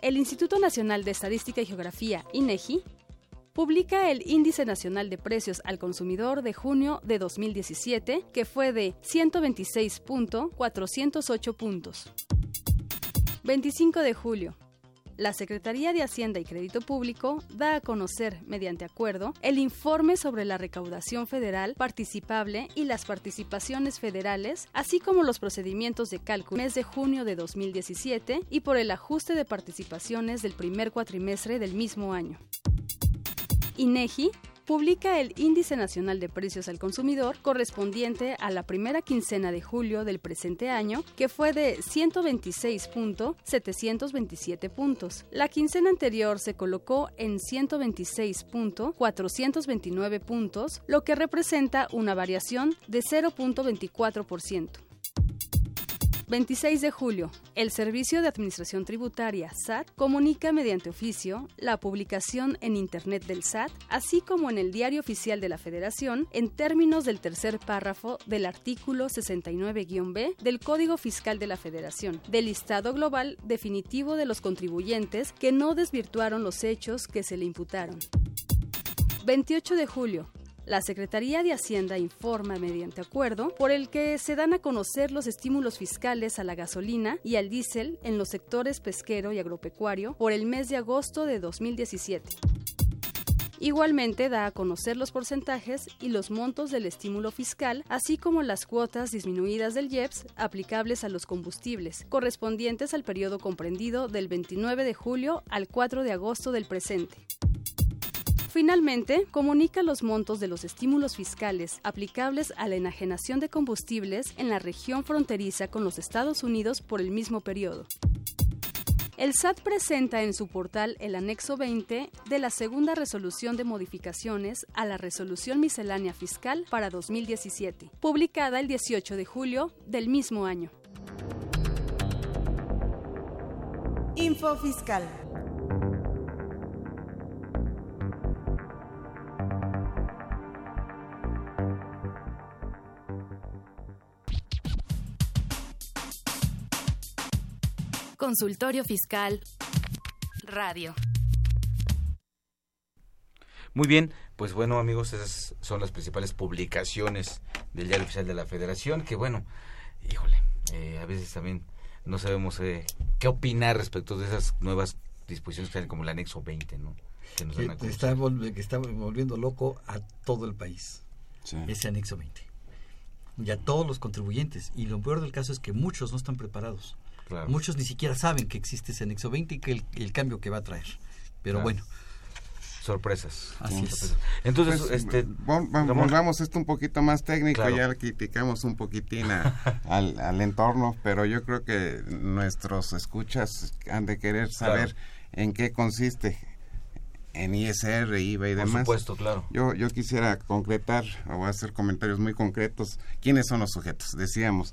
El Instituto Nacional de Estadística y Geografía, INEGI, publica el Índice Nacional de Precios al Consumidor de junio de 2017, que fue de 126.408 puntos. 25 de julio. La Secretaría de Hacienda y Crédito Público da a conocer, mediante acuerdo, el informe sobre la recaudación federal participable y las participaciones federales, así como los procedimientos de cálculo mes de junio de 2017 y por el ajuste de participaciones del primer cuatrimestre del mismo año. INEGI publica el Índice Nacional de Precios al Consumidor correspondiente a la primera quincena de julio del presente año, que fue de 126.727 puntos. La quincena anterior se colocó en 126.429 puntos, lo que representa una variación de 0.24%. 26 de julio. El Servicio de Administración Tributaria, SAT, comunica mediante oficio la publicación en Internet del SAT, así como en el Diario Oficial de la Federación, en términos del tercer párrafo del artículo 69-B del Código Fiscal de la Federación, del listado global definitivo de los contribuyentes que no desvirtuaron los hechos que se le imputaron. 28 de julio. La Secretaría de Hacienda informa mediante acuerdo por el que se dan a conocer los estímulos fiscales a la gasolina y al diésel en los sectores pesquero y agropecuario por el mes de agosto de 2017. Igualmente da a conocer los porcentajes y los montos del estímulo fiscal, así como las cuotas disminuidas del IEPS aplicables a los combustibles, correspondientes al periodo comprendido del 29 de julio al 4 de agosto del presente. Finalmente, comunica los montos de los estímulos fiscales aplicables a la enajenación de combustibles en la región fronteriza con los Estados Unidos por el mismo periodo. El SAT presenta en su portal el anexo 20 de la segunda resolución de modificaciones a la resolución miscelánea fiscal para 2017, publicada el 18 de julio del mismo año. Info Fiscal. Consultorio Fiscal Radio. Muy bien, pues bueno amigos, esas son las principales publicaciones del Diario Oficial de la Federación, que bueno, híjole, eh, a veces también no sabemos eh, qué opinar respecto de esas nuevas disposiciones que como el anexo 20, ¿no? Que, nos dan a que, está, volv que está volviendo loco a todo el país, Sí. ese anexo 20. Y a todos los contribuyentes. Y lo peor del caso es que muchos no están preparados. Claro. Muchos ni siquiera saben que existe ese anexo 20 y que el, el cambio que va a traer. Pero Claro. bueno, Sorpresas. Así es. Sorpresas. Entonces, Pues, este... vol- vol- Ramón. volvamos esto un poquito más técnico, Claro. ya criticamos un poquitín a- <laughs> al, al entorno, pero yo creo que nuestros escuchas han de querer saber en qué consiste en ISR, IVA y Por demás. supuesto, claro. Yo, yo quisiera concretar, o hacer comentarios muy concretos, quiénes son los sujetos. Decíamos,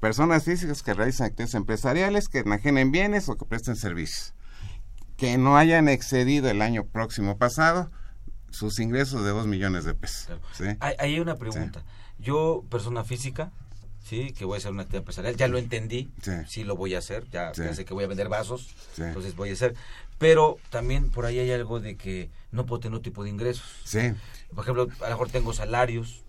personas físicas que realizan actividades empresariales, que enajenen bienes o que presten servicios. Que no hayan excedido el año próximo pasado sus ingresos de 2 millones de pesos. ¿sí? Hay, hay una pregunta. Yo, persona física, sí, que voy a hacer una actividad empresarial, ya lo entendí, sí, lo voy a hacer, ya pensé que voy a vender vasos, entonces voy a hacer. Pero también por ahí hay algo de que no puedo tener otro tipo de ingresos. Sí. Por ejemplo, a lo mejor tengo salarios,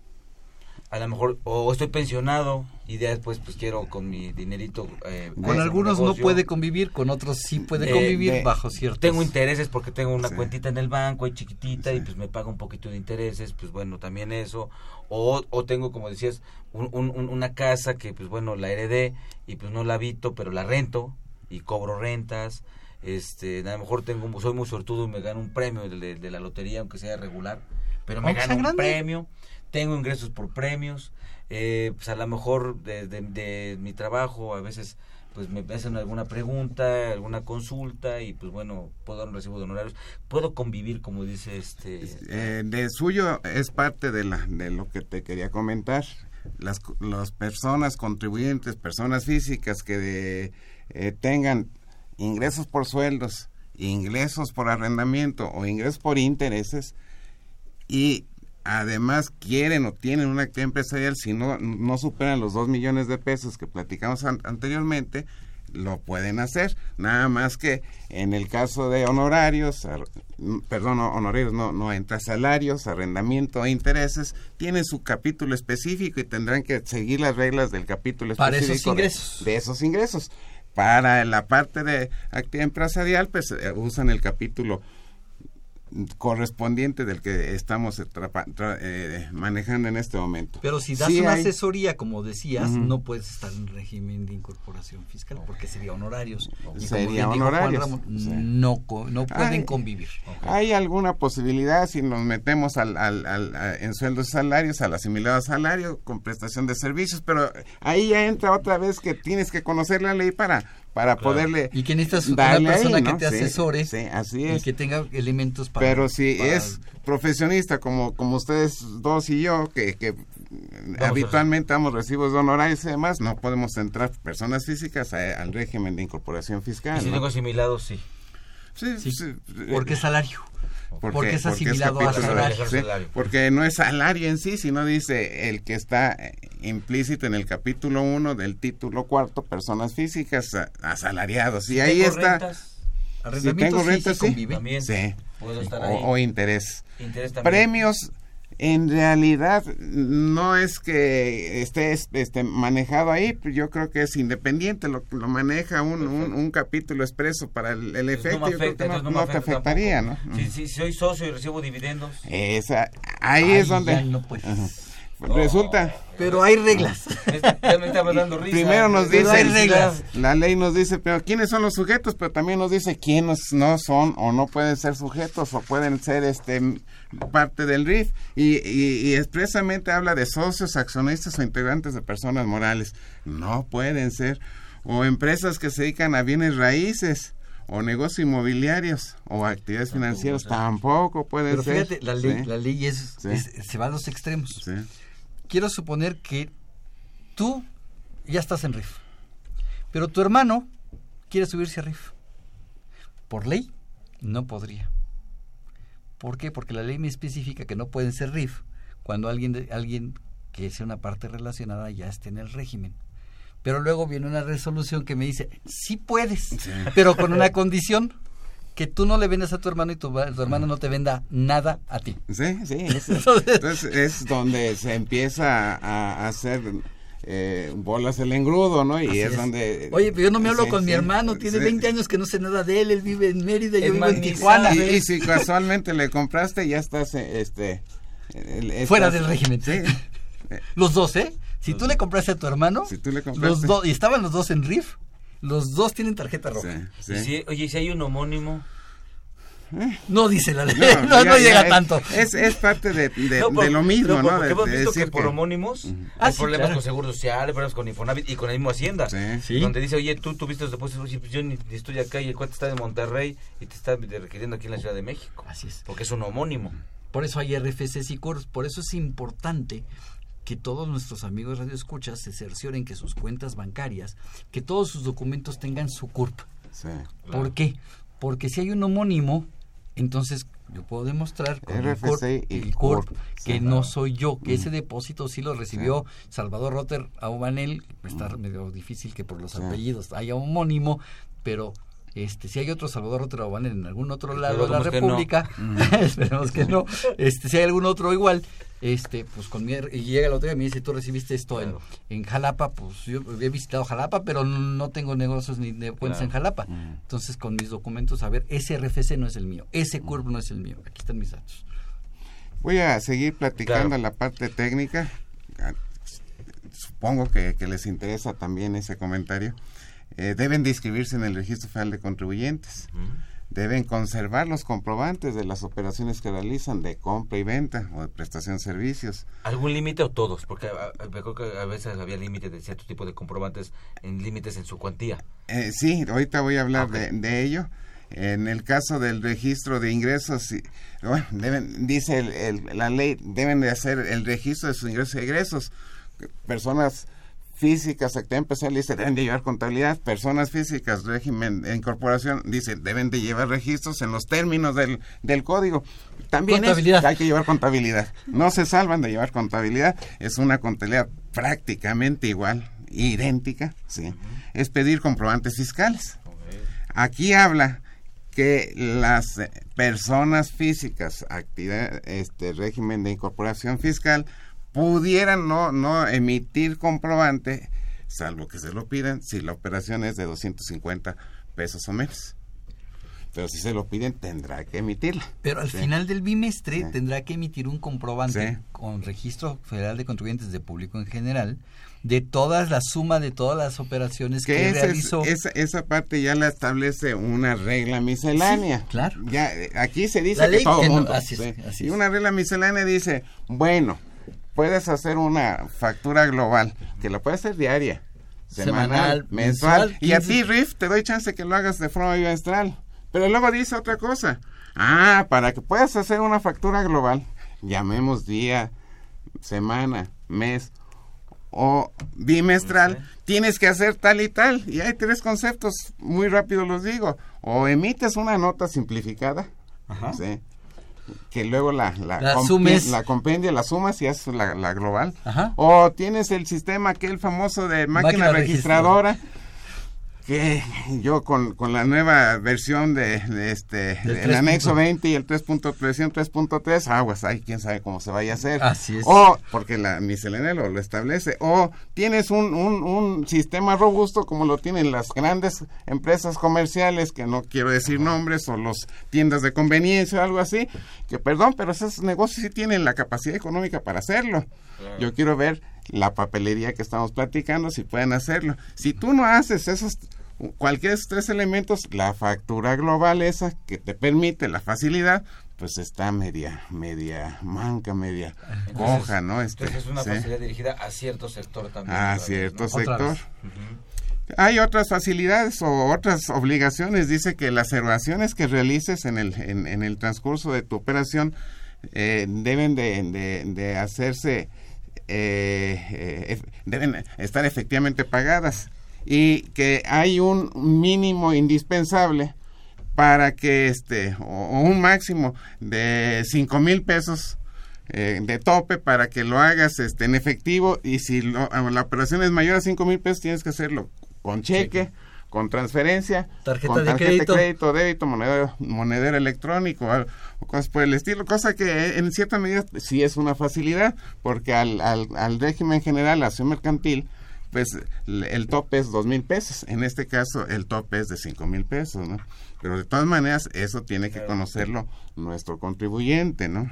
a lo mejor, o estoy pensionado y después pues quiero con mi dinerito... eh, con algunos no puede convivir, con otros sí puede Eh, convivir de- bajo ciertos... Tengo intereses porque tengo una Sí. cuentita en el banco, ahí chiquitita, y pues me paga un poquito de intereses, pues bueno, también eso. O, o tengo, como decías, un- un- un- una casa que pues bueno, la heredé y pues no la habito, pero la rento y cobro rentas. Este, a lo mejor tengo, soy muy sortudo y me gano un premio de, de- de la lotería, aunque sea regular, pero me gano un grande. premio, tengo ingresos por premios, eh, pues a lo mejor de, de- mi trabajo a veces pues me hacen alguna pregunta, alguna consulta y pues bueno, puedo dar recibo de honorarios, puedo convivir como dice este Eh, de suyo es parte de, la, de lo que te quería comentar. Las, las personas contribuyentes, personas físicas que de, eh, tengan ingresos por sueldos, ingresos por arrendamiento o ingresos por intereses y además quieren o tienen una actividad empresarial, si no, no superan los 2 millones de pesos que platicamos an- anteriormente, lo pueden hacer. Nada más que en el caso de honorarios, ar- mm, perdón, no, honorarios no, no entra salarios, arrendamiento e intereses, tienen su capítulo específico y tendrán que seguir las reglas del capítulo Para esos específico de- ingresos. de esos ingresos. Para la parte de actividad empresarial, pues eh, usan el capítulo correspondiente del que estamos eh, trapa- tra- eh, manejando en este momento. Pero si das Sí una hay- asesoría, como decías, no puedes estar en régimen de incorporación fiscal porque sería honorarios. Y Sería honorarios, Ramón, sí. no, no pueden Ay, convivir. ¿Hay alguna posibilidad si nos metemos al, al- al- a- en sueldos y salarios, al asimilado a salario, con prestación de servicios? Pero ahí ya entra otra vez que tienes que conocer la ley para, para poderle Y que necesitas una persona ahí, que te Sí, asesore sí, así y es. que tenga elementos para... Pero si para- es profesionista como, como ustedes dos y yo, que, que habitualmente damos recibos de honorarios y demás, no podemos entrar personas físicas a- al régimen de incorporación fiscal. y si ¿no? tengo asimilado, sí. Sí, Sí, sí, porque es salario. Porque es asimilado a capítulo de- salario. sí, porque no es salario en sí, sino dice el que está eh, implícito en el capítulo 1 del título cuarto, personas físicas a- asalariados. Y Si ahí tengo está. rentas, Si tengo rentas, sí sí. También. Sí. Puedo estar O, ahí. o interés. Interés también. Premios, en realidad, no es que esté es- este, manejado ahí, yo creo que es independiente, lo, lo maneja un, un, un capítulo expreso para el, efecto, no me yo creo afecta, que no, entonces no me no te afecta afectaría, ¿no? Si, si soy socio y recibo dividendos. Esa, ahí Ay, es donde ya no puedes. Ajá. resulta. Pero hay reglas. <laughs> Ya me estaba dando risa. Primero nos dice, hay reglas. la ley nos dice, pero quiénes son los sujetos, pero también nos dice quiénes no son o no pueden ser sujetos o pueden ser este parte del RIF y, y- y expresamente habla de socios, accionistas o integrantes de personas morales. No pueden ser o empresas que se dedican a bienes raíces o negocios inmobiliarios o actividades financieras tampoco pueden Pero ser. fíjate, la ley, Sí, la ley es, Sí. es- se va a los extremos. sí. Quiero suponer que tú ya estás en RIF, pero tu hermano quiere subirse a RIF. Por ley, no podría. ¿Por qué? Porque la ley me especifica que no pueden ser RIF cuando alguien, alguien que sea una parte relacionada ya esté en el régimen. Pero luego viene una resolución que me dice, sí puedes, <laughs> pero con una condición, que tú no le vendas a tu hermano y tu, tu hermano no te venda nada a ti. Sí, sí, es, <laughs> Entonces- es donde se empieza a hacer eh, bolas el engrudo, ¿no? Y Así es, es. donde... Oye, pero yo no me hablo Sí, con mi hermano, tiene sí. 20 años que no sé nada de él, él vive en Mérida, yo vivo en Tijuana. Y, y si casualmente le compraste, ya estás, eh, este... estás- Fuera del régimen. Sí. <laughs> Los dos, ¿eh? Si tú le compraste a tu hermano, Si tú le los dos, y estaban los dos en RIF, los dos tienen tarjeta roja. Sí, Y sí. si- oye, si hay un homónimo. No dice la ley, no, <laughs> ya- no ya llega tanto. Es, es parte de, de- No, de pero- lo mismo, pero ¿no? Porque De- hemos de visto que por homónimos Ah, hay problemas claro. con Seguro Social, hay problemas con Infonavit y con el mismo Hacienda. Sí. Sí. Donde dice, oye, tú tuviste los depósitos, oye, pues yo ni ni estoy acá y el cuate está de Monterrey y te está requiriendo aquí en la Ciudad de México. Así es. Porque es un homónimo. Por eso hay RFCs y CURPS, por eso es importante que todos nuestros amigos radioescuchas se cercioren que sus cuentas bancarias, que todos sus documentos tengan su CURP. Sí. ¿Por qué? Porque si hay un homónimo, entonces yo puedo demostrar con el RFC CURP, que no soy yo, que ese depósito sí lo recibió Salvador Rotter Aubanel, está medio difícil que por los Sí. apellidos haya homónimo, pero este si hay otro Salvador Aubanel en algún otro lado de la Esperemos que no. República, <laughs> esperemos que no, este si hay algún otro igual, este pues con mi y llega el otro día y me dice, "Tú recibiste esto en, Claro. en Jalapa", pues yo he visitado Jalapa, pero no tengo negocios ni de cuentas Claro. en Jalapa. Entonces, con mis documentos, a ver, ese RFC no es el mío, ese CURP no es el mío. Aquí están mis datos. Voy a seguir platicando Claro. la parte técnica. Ah, Supongo que, que les interesa también ese comentario. Eh, deben de inscribirse en el Registro Federal de Contribuyentes. deben conservar los comprobantes de las operaciones que realizan de compra y venta o de prestación de servicios. ¿Algún límite o todos? Porque a, a- me acuerdo que a veces había límite de cierto tipo de comprobantes en límites en su cuantía. Eh, sí, ahorita voy a hablar de, de ello. En el caso del registro de ingresos, bueno, deben, dice el- el- la ley, deben de hacer el registro de sus ingresos y egresos. Personas físicas, actividad empresarial, dice, deben de llevar contabilidad. Personas físicas, régimen de incorporación, dice, deben de llevar registros en los términos del, del código. También es- hay que llevar contabilidad. No se salvan de llevar contabilidad. Es una contabilidad prácticamente igual, idéntica, sí. Es pedir comprobantes fiscales. Aquí habla que las eh, personas físicas, actividad, este régimen de incorporación fiscal, pudieran no, no emitir comprobante, salvo que se lo pidan, si la operación es de 250 pesos o menos. Pero si se lo piden, tendrá que emitirla. Pero al Sí. final del bimestre Sí. tendrá que emitir un comprobante Sí. con registro federal de contribuyentes de público en general de todas la suma de todas las operaciones que, que esa, es- realizó. esa, esa parte ya la establece una regla miscelánea. Sí, claro. Ya, eh, aquí se dice La que ley todo que no- mundo. así es, y una regla miscelánea dice, bueno, puedes hacer una factura global, que la puedes hacer diaria, semanal, Semanal, mensual, mensual, y a 15. ti, Riff, te doy chance que lo hagas de forma bimestral. Pero luego dice otra cosa. Ah, para que puedas hacer una factura global, llamemos día, semana, mes o bimestral, tienes que hacer tal y tal. Y hay tres conceptos, muy rápido los digo. O emites una nota simplificada, ¿sí? Que luego la, la, La compi- sumes. la compendia, la sumas y haces la, la global. Ajá. O tienes el sistema aquel famoso de máquina, Máquina registradora. Que yo con, con la nueva versión de, de este Del el 3. anexo 20 y el 3.3 3.3, aguas, ahí quién sabe cómo se vaya a hacer. Así es. O, porque la miscelánea lo, lo establece, o tienes un, un, un sistema robusto como lo tienen las grandes empresas comerciales, que no quiero decir nombres, o los tiendas de conveniencia o algo así, que perdón, pero esos negocios sí tienen la capacidad económica para hacerlo. Yo quiero ver la papelería que estamos platicando, si pueden hacerlo. Si tú no haces esos cualquiera de esos tres elementos, la factura global esa que te permite la facilidad, pues está media, media manca, media Entonces- coja, ¿no? Este, Entonces es una sí. facilidad dirigida a cierto sector también. A vez, cierto ¿no? sector. Hay otras facilidades o otras obligaciones. Dice que las erogaciones que realices en el, en, en el transcurso de tu operación eh, deben de, de- de hacerse, eh, eh, deben estar efectivamente pagadas y que hay un mínimo indispensable para que este o, o un máximo de cinco mil pesos eh, de tope para que lo hagas este en efectivo y si lo- la operación es mayor a cinco mil pesos tienes que hacerlo con cheque con transferencia Tarjeta con de crédito. crédito débito monedero, monedero electrónico o, cosas por el estilo cosa que eh, en cierta medida sí es una facilidad porque al, al, al régimen general la acción mercantil pues el tope es dos mil pesos. En este caso, el tope es de cinco mil pesos, ¿no? Pero de todas maneras, eso tiene que conocerlo nuestro contribuyente, ¿no?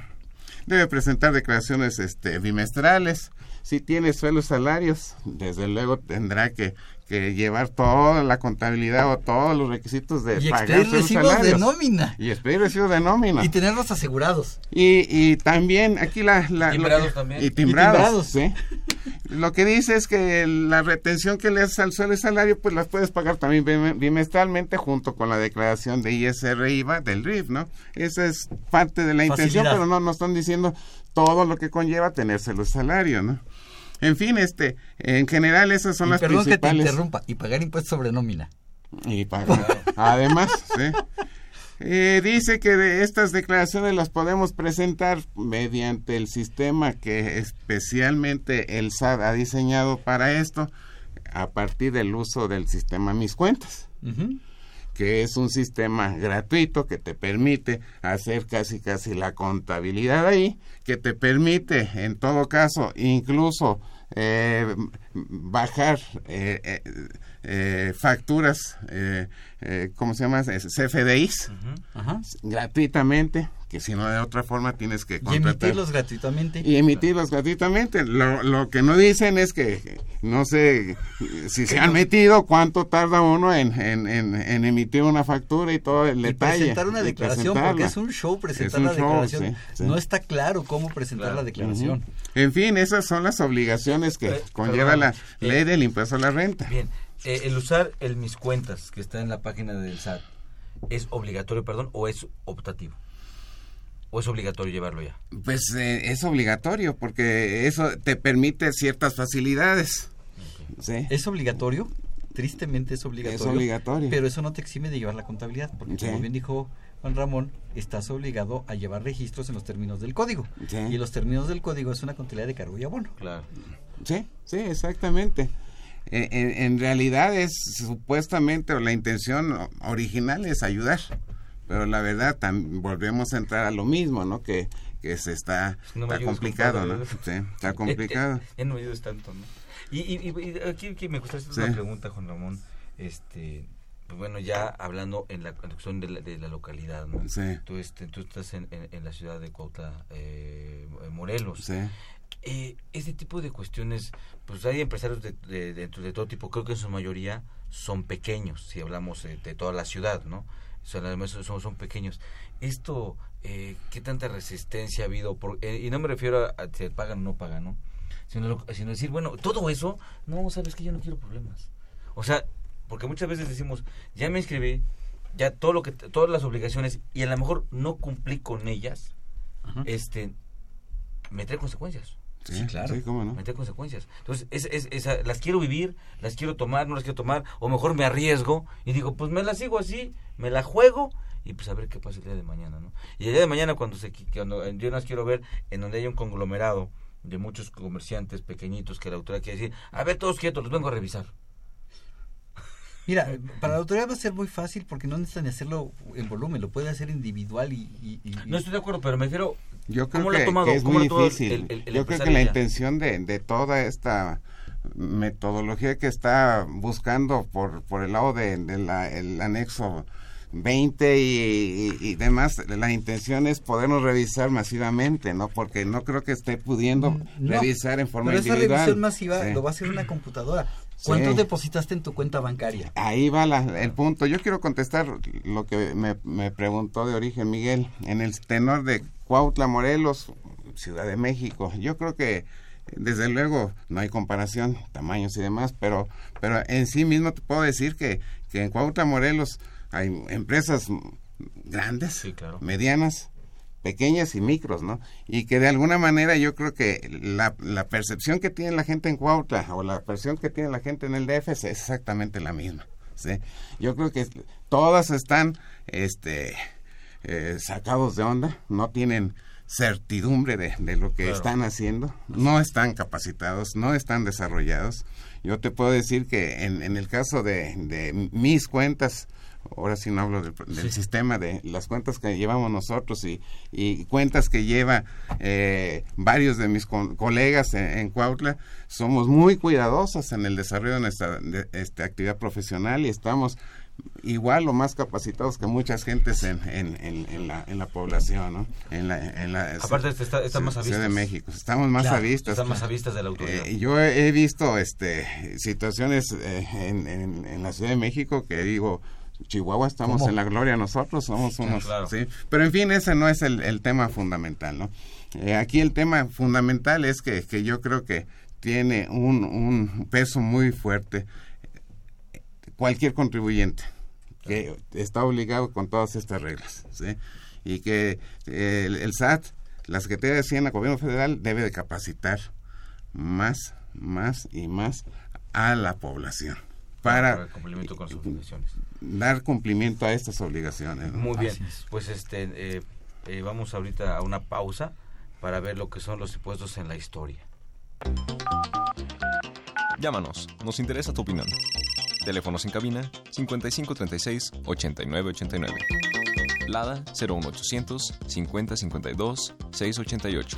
Debe presentar declaraciones este, bimestrales. Si tiene suelos salarios, desde luego tendrá que, que llevar toda la contabilidad o todos los requisitos de Y pagar recibos de salarios. nómina. Y expedir recibos de nómina. Y tenerlos asegurados. Y, y también aquí la... Timbrados que- también. Y Y timbrados, sí. Lo que dice es que la retención que le haces al suelo y salario, pues las puedes pagar también bim- bimestralmente junto con la declaración de ISR IVA del RIF, ¿no? Esa es parte de la intención, Facilidad. pero no nos están diciendo todo lo que conlleva tener y salario, ¿no? En fin, este, en general esas son Y las perdón que te principales. interrumpa. Y pagar impuestos sobre nómina. Y pagar. Además, sí. Eh, dice que de estas declaraciones las podemos presentar mediante el sistema que especialmente el SAT ha diseñado para esto a partir del uso del sistema Mis Cuentas, que es un sistema gratuito que te permite hacer casi casi la contabilidad ahí, que te permite en todo caso incluso eh, bajar eh, eh, eh, facturas, eh, eh, ¿cómo se llama? Es CFDIs, Ajá. gratuitamente, que si no de otra forma tienes que Y contratar. emitirlos gratuitamente. Y emitirlos gratuitamente. Lo, lo que no dicen es que no sé si se han metido, cuánto tarda uno en, en, en- en emitir una factura y todo el Y detalle. presentar una y declaración, porque es un show presentar Es un la show, declaración. sí, sí. No está claro cómo presentar la declaración. En fin, esas son las obligaciones que Eh, conlleva perdón, la eh, ley del impuesto a la renta. Bien, eh, el usar el mis cuentas que está en la página del SAT es obligatorio, perdón, o es optativo. O es obligatorio llevarlo ya. Pues eh, es obligatorio porque eso te permite ciertas facilidades. Sí. ¿Es obligatorio? Tristemente es obligatorio. Es obligatorio. Pero eso no te exime de llevar la contabilidad, porque Sí. como bien dijo Juan Ramón, estás obligado a llevar registros en los términos del código. Sí. Y los términos del código es una contabilidad de cargo y abono. Claro. Sí, sí, exactamente. Eh, En, en realidad es supuestamente o la intención original es ayudar, pero la verdad tam- volvemos a entrar a lo mismo, ¿no? Que, que se está, No complicado, compadre. ¿no? Sí, está <laughs> complicado. Ya no me ayudes tanto, ¿no? Y, y- y- y aquí, aquí me gustaría hacer Sí. una pregunta, Juan Ramón. Este, pues bueno, ya hablando en la cuestión de la, de la localidad, ¿no? Sí. Tú, este, tú estás en, en- en la ciudad de Cuautla, eh, Morelos. Sí. Eh, este tipo de cuestiones, pues hay empresarios de, de, de- de todo tipo, creo que en su mayoría son pequeños, si hablamos de, de toda la ciudad, ¿no? Son, además son, son pequeños. Esto, eh, ¿qué tanta resistencia ha habido? Por, eh, y no me refiero a, a si pagan o no pagan, ¿no? Sino, lo- sino decir, bueno, todo eso, no, sabes que yo no quiero problemas. O sea, porque muchas veces decimos, ya me inscribí, ya todo lo que, todas las obligaciones, y a lo mejor no cumplí con ellas, este, me trae consecuencias. Sí, claro. sí, cómo no. Me trae consecuencias. Entonces, es, es, esa- las quiero vivir, las quiero tomar, no las quiero tomar, o mejor me arriesgo y digo, pues me la sigo así, me la juego y pues a ver qué pasa el día de mañana, ¿no? Y el día de mañana cuando se qui- cuando yo las quiero ver en donde hay un conglomerado de muchos comerciantes pequeñitos que la autoridad quiere decir, a ver todos quietos, los vengo a revisar. Mira, para la autoridad va a ser muy fácil porque no necesitan hacerlo en volumen, lo puede hacer individual y... y- y- No estoy de acuerdo, pero me refiero, Yo creo ¿cómo lo ha que, tomado? que es ¿Cómo muy lo difícil. el- el- el Yo creo que la ya? intención de, de toda esta metodología que está buscando por, por el lado del de, la- el anexo 20 y, y- y demás, la intención es podernos revisar masivamente, ¿no? Porque no creo que esté pudiendo Mm, No, revisar en forma pero esa revisión masiva Sí. lo va a hacer una computadora. ¿Cuánto Sí. depositaste en tu cuenta bancaria? Ahí va la- el punto. Yo quiero contestar lo que me, me preguntó de origen Miguel. En el tenor de Cuautla, Morelos, Ciudad de México. Yo creo que, desde luego, no hay comparación, tamaños y demás, pero, pero en sí mismo te puedo decir que, que en Cuautla, Morelos, hay empresas grandes, medianas, pequeñas y micros, ¿no? Y que de alguna manera yo creo que la, la percepción que tiene la gente en Cuautla o la percepción que tiene la gente en el DF es exactamente la misma, ¿sí? Yo creo que todas están, este, eh, sacados de onda, no tienen certidumbre de, de lo que Claro. están haciendo, no están capacitados, no están desarrollados. Yo te puedo decir que en, en el caso de, de mis cuentas, ahora sí no hablo del, del sistema de las cuentas que llevamos nosotros y, y cuentas que lleva eh, varios de mis con- colegas en, en Cuautla, somos muy cuidadosos en el desarrollo de nuestra de, este, actividad profesional y estamos igual o más capacitados que muchas gentes en, en, en, en la, en la población, ¿no? En la, en la, Aparte, este está- está más a Ciudad de vistas. México. Estamos más Claro, a vistas. están más a vistas de la autoridad. Eh, yo he, he visto este situaciones eh, en la Ciudad de México que digo, Chihuahua estamos ¿Cómo? en la gloria nosotros, somos unos... claro. ¿sí? Pero en fin, ese no es el, el tema fundamental, ¿no? Eh, aquí el tema fundamental es que, que yo creo que tiene un, un peso muy fuerte cualquier contribuyente que está obligado con todas estas reglas, ¿sí? Y que eh, el, el SAT, la Secretaría de Hacienda, el Gobierno Federal debe de capacitar más, más y más a la población para, Para el cumplimiento con sus obligaciones. Dar cumplimiento a estas obligaciones. ¿no? Muy bien, pues este, eh, eh, vamos ahorita a una pausa para ver lo que son los impuestos en la historia. Llámanos, nos interesa tu opinión. Teléfonos en cabina 5536 8989. Lada 01800 5052 688.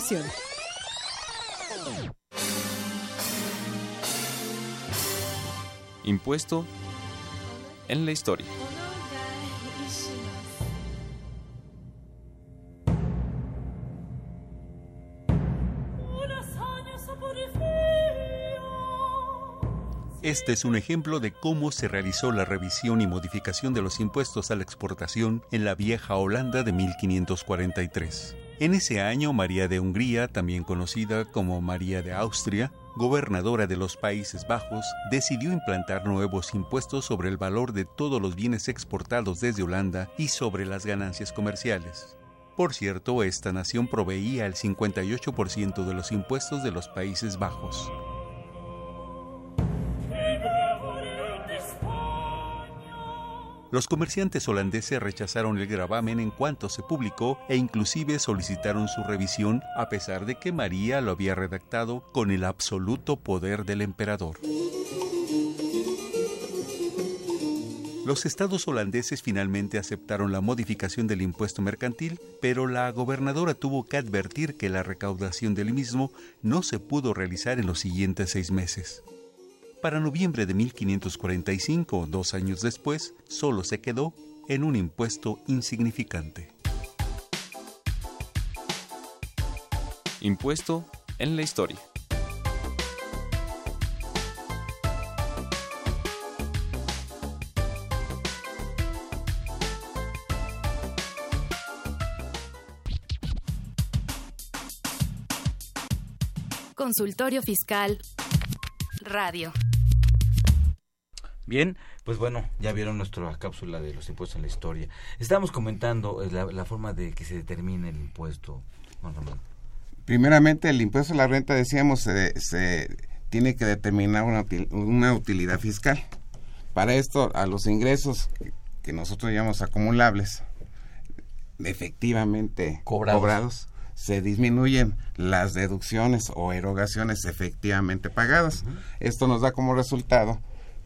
Impuesto en la historia. Este es un ejemplo de cómo se realizó la revisión y modificación de los impuestos a la exportación en la vieja Holanda de 1543. En ese año, María de Hungría, también conocida como María de Austria, gobernadora de los Países Bajos, decidió implantar nuevos impuestos sobre el valor de todos los bienes exportados desde Holanda y sobre las ganancias comerciales. Por cierto, esta nación proveía el 58% de los impuestos de los Países Bajos. Los comerciantes holandeses rechazaron el gravamen en cuanto se publicó e inclusive solicitaron su revisión a pesar de que María lo había redactado con el absoluto poder del emperador. Los estados holandeses finalmente aceptaron la modificación del impuesto mercantil, pero la gobernadora tuvo que advertir que la recaudación del mismo no se pudo realizar en los siguientes seis meses. Para noviembre de 1545, dos años después, solo se quedó en un impuesto insignificante. Impuesto en la historia. Consultorio Fiscal Radio. Bien, pues bueno, ya vieron nuestra cápsula de los impuestos en la historia. Estamos comentando la, la forma de que se determine el impuesto. Juan Ramón. Primeramente, el impuesto a la renta, decíamos, se, se tiene que determinar una, una, utilidad fiscal. Para esto, a los ingresos que nosotros llamamos acumulables, efectivamente cobrados, cobrados se disminuyen las deducciones o erogaciones efectivamente pagadas. Uh -huh. Esto nos da como resultado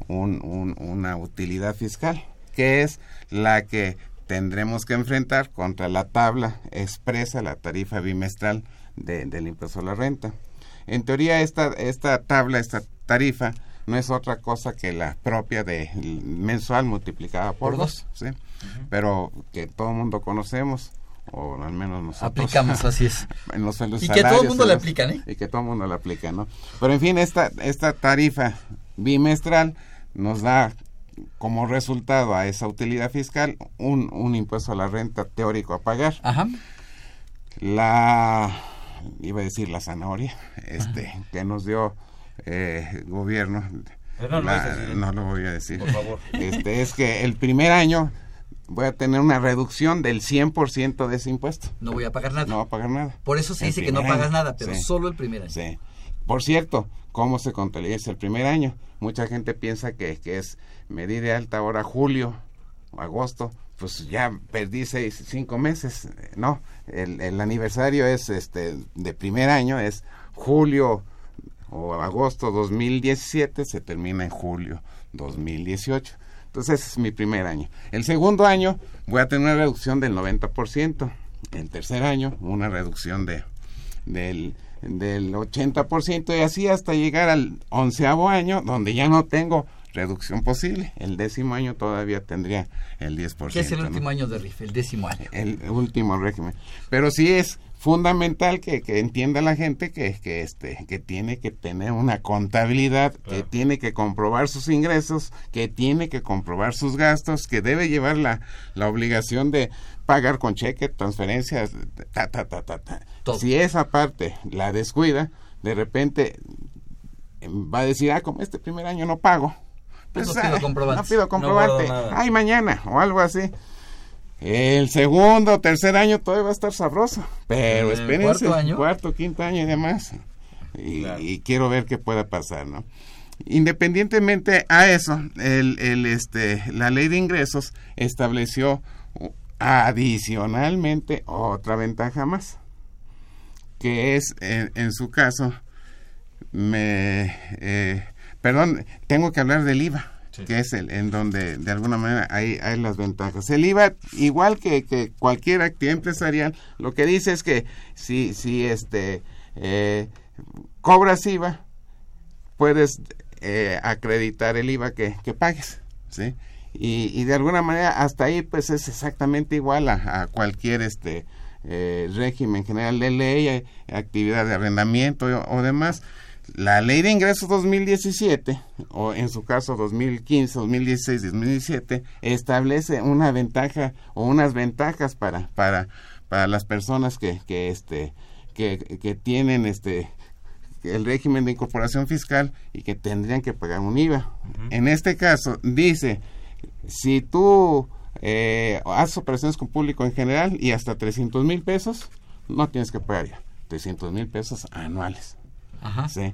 un, un, una utilidad fiscal, que es la que tendremos que enfrentar contra la tabla expresa, la tarifa bimestral de, del impuesto a la renta. En teoría, esta, esta tabla, esta tarifa, no es otra cosa que la propia de mensual multiplicada por, por dos, ¿sí? uh -huh. pero que todo el mundo conocemos o al menos nosotros aplicamos así es <laughs> en los, en los y que todo el mundo le aplican ¿eh? y que todo el mundo le aplica no pero en fin esta esta tarifa bimestral nos da como resultado a esa utilidad fiscal un, un impuesto a la renta teórico a pagar Ajá. la iba a decir la zanahoria este Ajá. que nos dio eh, gobierno no, la, no, lo voy a decir por favor este es que el primer año voy a tener una reducción del 100% de ese impuesto. No voy a pagar nada. No va a pagar nada. Por eso se el dice que no año. pagas nada, pero sí. solo el primer año. Sí. Por cierto, ¿cómo se contabiliza el primer año? Mucha gente piensa que, que es medir de alta hora julio o agosto, pues ya perdí seis, cinco meses. No, el, el aniversario es este de primer año, es julio o agosto 2017, se termina en julio 2018. Entonces ese es mi primer año. El segundo año voy a tener una reducción del 90%. El tercer año una reducción de, del, del 80% y así hasta llegar al onceavo año donde ya no tengo reducción posible. El décimo año todavía tendría el 10%. ¿Qué es el último ¿no? año de RIF? El décimo año. El último régimen. Pero sí es fundamental que, que entienda la gente que, que, este, que tiene que tener una contabilidad, claro. que tiene que comprobar sus ingresos, que tiene que comprobar sus gastos, que debe llevar la, la obligación de pagar con cheque, transferencias, ta, ta, ta, ta, ta. Si esa parte la descuida, de repente va a decir, ah, como este primer año no pago, pues, no pido comprobante. No pido comprobante. No Ay, mañana o algo así. El segundo, tercer año todavía va a estar sabroso, pero ¿El espérense, cuarto año? cuarto, quinto año y demás. Y, y quiero ver qué pueda pasar, ¿no? Independientemente a eso, el, el, este, la ley de ingresos estableció adicionalmente otra ventaja más, que es, en, en su caso, me, eh, perdón, tengo que hablar del IVA, que es el, en donde de alguna manera hay, hay las ventajas. El IVA, igual que, que cualquier actividad empresarial, lo que dice es que si, si este, eh, cobras IVA, puedes eh, acreditar el IVA que, que pagues, ¿sí? Y, y, de alguna manera hasta ahí pues es exactamente igual a, a cualquier este eh, régimen general de ley, eh, actividad de arrendamiento o, o, demás. La ley de ingresos 2017, o en su caso 2015, 2016, 2017, establece una ventaja o unas ventajas para, para, para las personas que, que, este, que, que tienen este, el régimen de incorporación fiscal y que tendrían que pagar un IVA. Uh -huh. En este caso, dice, si tú eh, haces operaciones con público en general y hasta 300 mil pesos, no tienes que pagar ya. 300 mil pesos anuales. Ajá. Sí.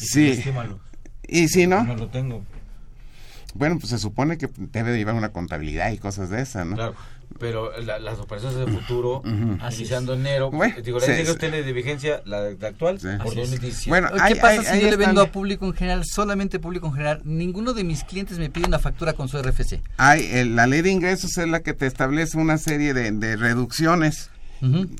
¿Y Sí. ¿Y si no? No lo tengo. Bueno, pues se supone que debe de llevar una contabilidad y cosas de esas, ¿no? Claro, pero la, las operaciones de futuro, Ujú. iniciando enero, Bueno, digo, la sí, ley sí. tiene de vigencia la, la actual por Así es. 2017. Bueno, ¿Qué ahí- pasa ahí- si ahí yo le vendo a público en general, solamente público en general? Ninguno de mis clientes me pide una factura con su RFC. Hay, el- la ley de ingresos es la que te establece una serie de, de reducciones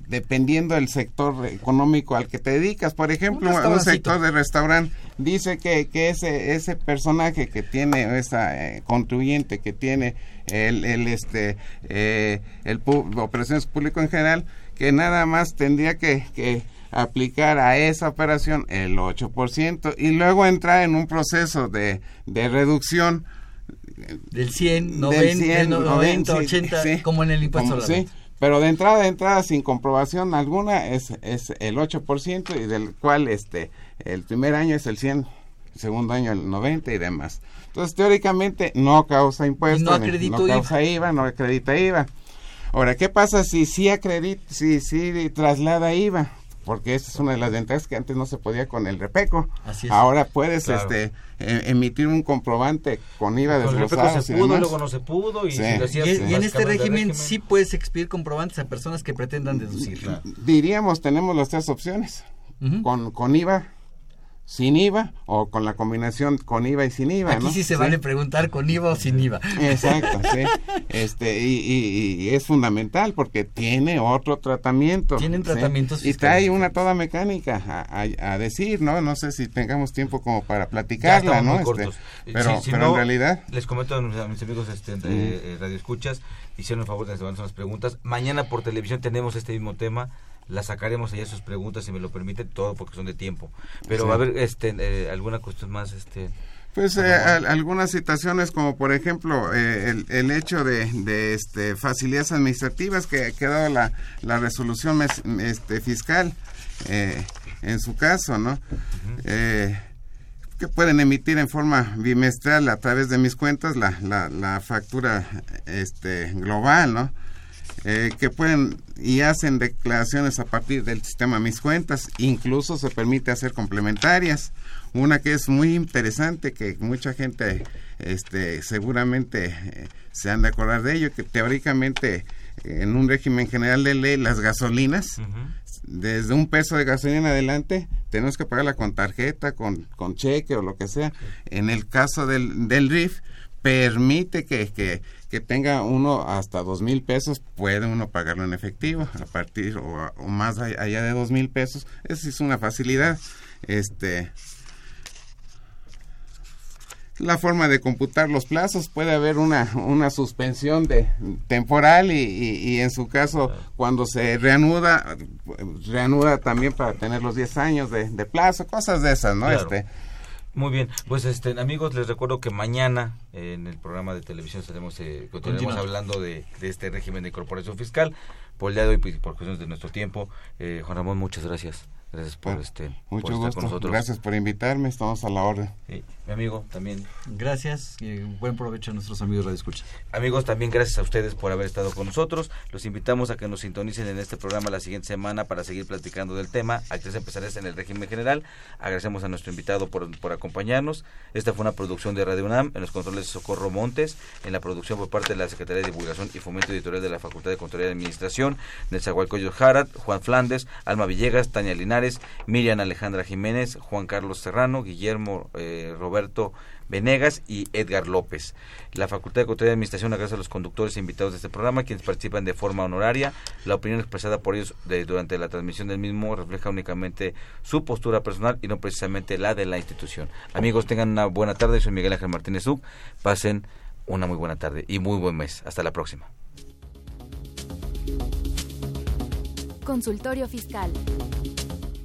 dependiendo del sector económico al que te dedicas. Por ejemplo, Un sector de restaurante dice que, que ese, ese personaje que tiene, esa eh, contribuyente que tiene el, el este eh, el operaciones público en general, que nada más tendría que, que aplicar a esa operación el 8% y luego entrar en un proceso de, de reducción Del 100, del 90, 100, 90, sí, 80, sí. como en el impuesto Como- a la sí. Pero de entrada de entrada sin comprobación alguna es, es el 8% y del cual este el primer año es el 100, el segundo año el 90 y demás. Entonces teóricamente no causa impuestos, no acredito causa IVA, no acredita IVA. Ahora, ¿qué pasa si sí acredita, si sí traslada IVA? Porque esa es una de las ventajas que antes no se podía con el repeco. Así es. Ahora puedes Claro. este e- emitir un comprobante con IVA Con el desglosado Repeco se y pudo, demás. luego no se pudo y Sí. si Y, en y este régimen, sí puedes expedir comprobantes a personas que pretendan deducir. diríamos tenemos las tres opciones con, con IVA sin IVA o con la combinación con IVA y sin IVA Aquí ¿no? sí se vale preguntar con IVA o sin IVA. exacto <laughs> sí este y, y- y es fundamental porque tiene otro tratamiento Tienen ¿sí? tratamientos y trae una toda mecánica a, a- a decir no no sé si tengamos tiempo como para platicarla no Este, pero Si- si pero no, en realidad Les comento a mis, amigos este, de eh, Radio Escuchas, hicieron el favor de hacernos unas preguntas. Mañana por televisión tenemos este mismo tema. La sacaremos allá sus preguntas, si me lo permite, todo porque son de tiempo. Pero Sí. va a haber este, eh, alguna cuestión más. este Pues eh, al- algunas situaciones como por ejemplo eh, el, el hecho de, de, este, facilidades administrativas que, que ha dado la, la resolución mes- este, fiscal eh, en su caso, ¿no? Eh, que pueden emitir en forma bimestral a través de mis cuentas la, la, la factura este, global, ¿no? Eh, que pueden y hacen declaraciones a partir del sistema Mis Cuentas, incluso se permite hacer complementarias. Una que es muy interesante, que mucha gente este, seguramente eh, se han de acordar de ello, que teóricamente eh, en un régimen general de ley las gasolinas, desde un peso de gasolina en adelante, tenemos que pagarla con tarjeta, con, con cheque o lo que sea. En el caso del, del RIF, permite que, que, que tenga uno hasta dos mil pesos, puede uno pagarlo en efectivo, a partir o, o más allá allá de dos mil pesos. Esa es una facilidad. Este, la forma de computar los plazos puede haber una, una suspensión de temporal y, y- y en su caso cuando se reanuda reanuda también para tener los 10 años de, de plazo cosas de esas no Claro. este Muy bien, pues este amigos, les recuerdo que mañana eh, en el programa de televisión estaremos, eh, continuaremos hablando de, de este régimen de incorporación fiscal. Por el día de hoy, pues, por cuestiones de nuestro tiempo, eh, Juan Ramón, muchas gracias. Gracias por este Mucho por estar gusto. con nosotros. Gracias por invitarme. Estamos a la orden. Sí, mi amigo también. Gracias y buen provecho a nuestros amigos Radio Escucha. Amigos, también gracias a ustedes por haber estado con nosotros. Los invitamos a que nos sintonicen en este programa la siguiente semana para seguir platicando del tema actividades empresariales en el régimen general. Agradecemos a nuestro invitado por, por acompañarnos. Esta fue una producción de Radio UNAM en los controles de Socorro Montes, en la producción por parte de la Secretaría de Divulgación y Fomento Editorial de la Facultad de Contaduría y Administración, Netzahualcoyo Jarat, Juan Flandes, Alma Villegas, Tania Linares, Miriam Alejandra Jiménez, Juan Carlos Serrano, Guillermo eh, Roberto Venegas y Edgar López. La Facultad de Contaduría y Administración agradece a los conductores e invitados de este programa, quienes participan de forma honoraria. La opinión expresada por ellos durante la transmisión del mismo refleja únicamente su postura personal y no precisamente la de la institución. Amigos, tengan una buena tarde. Soy Miguel Ángel Martínez Uc. Pasen una muy buena tarde y muy buen mes. Hasta la próxima. Consultorio Fiscal.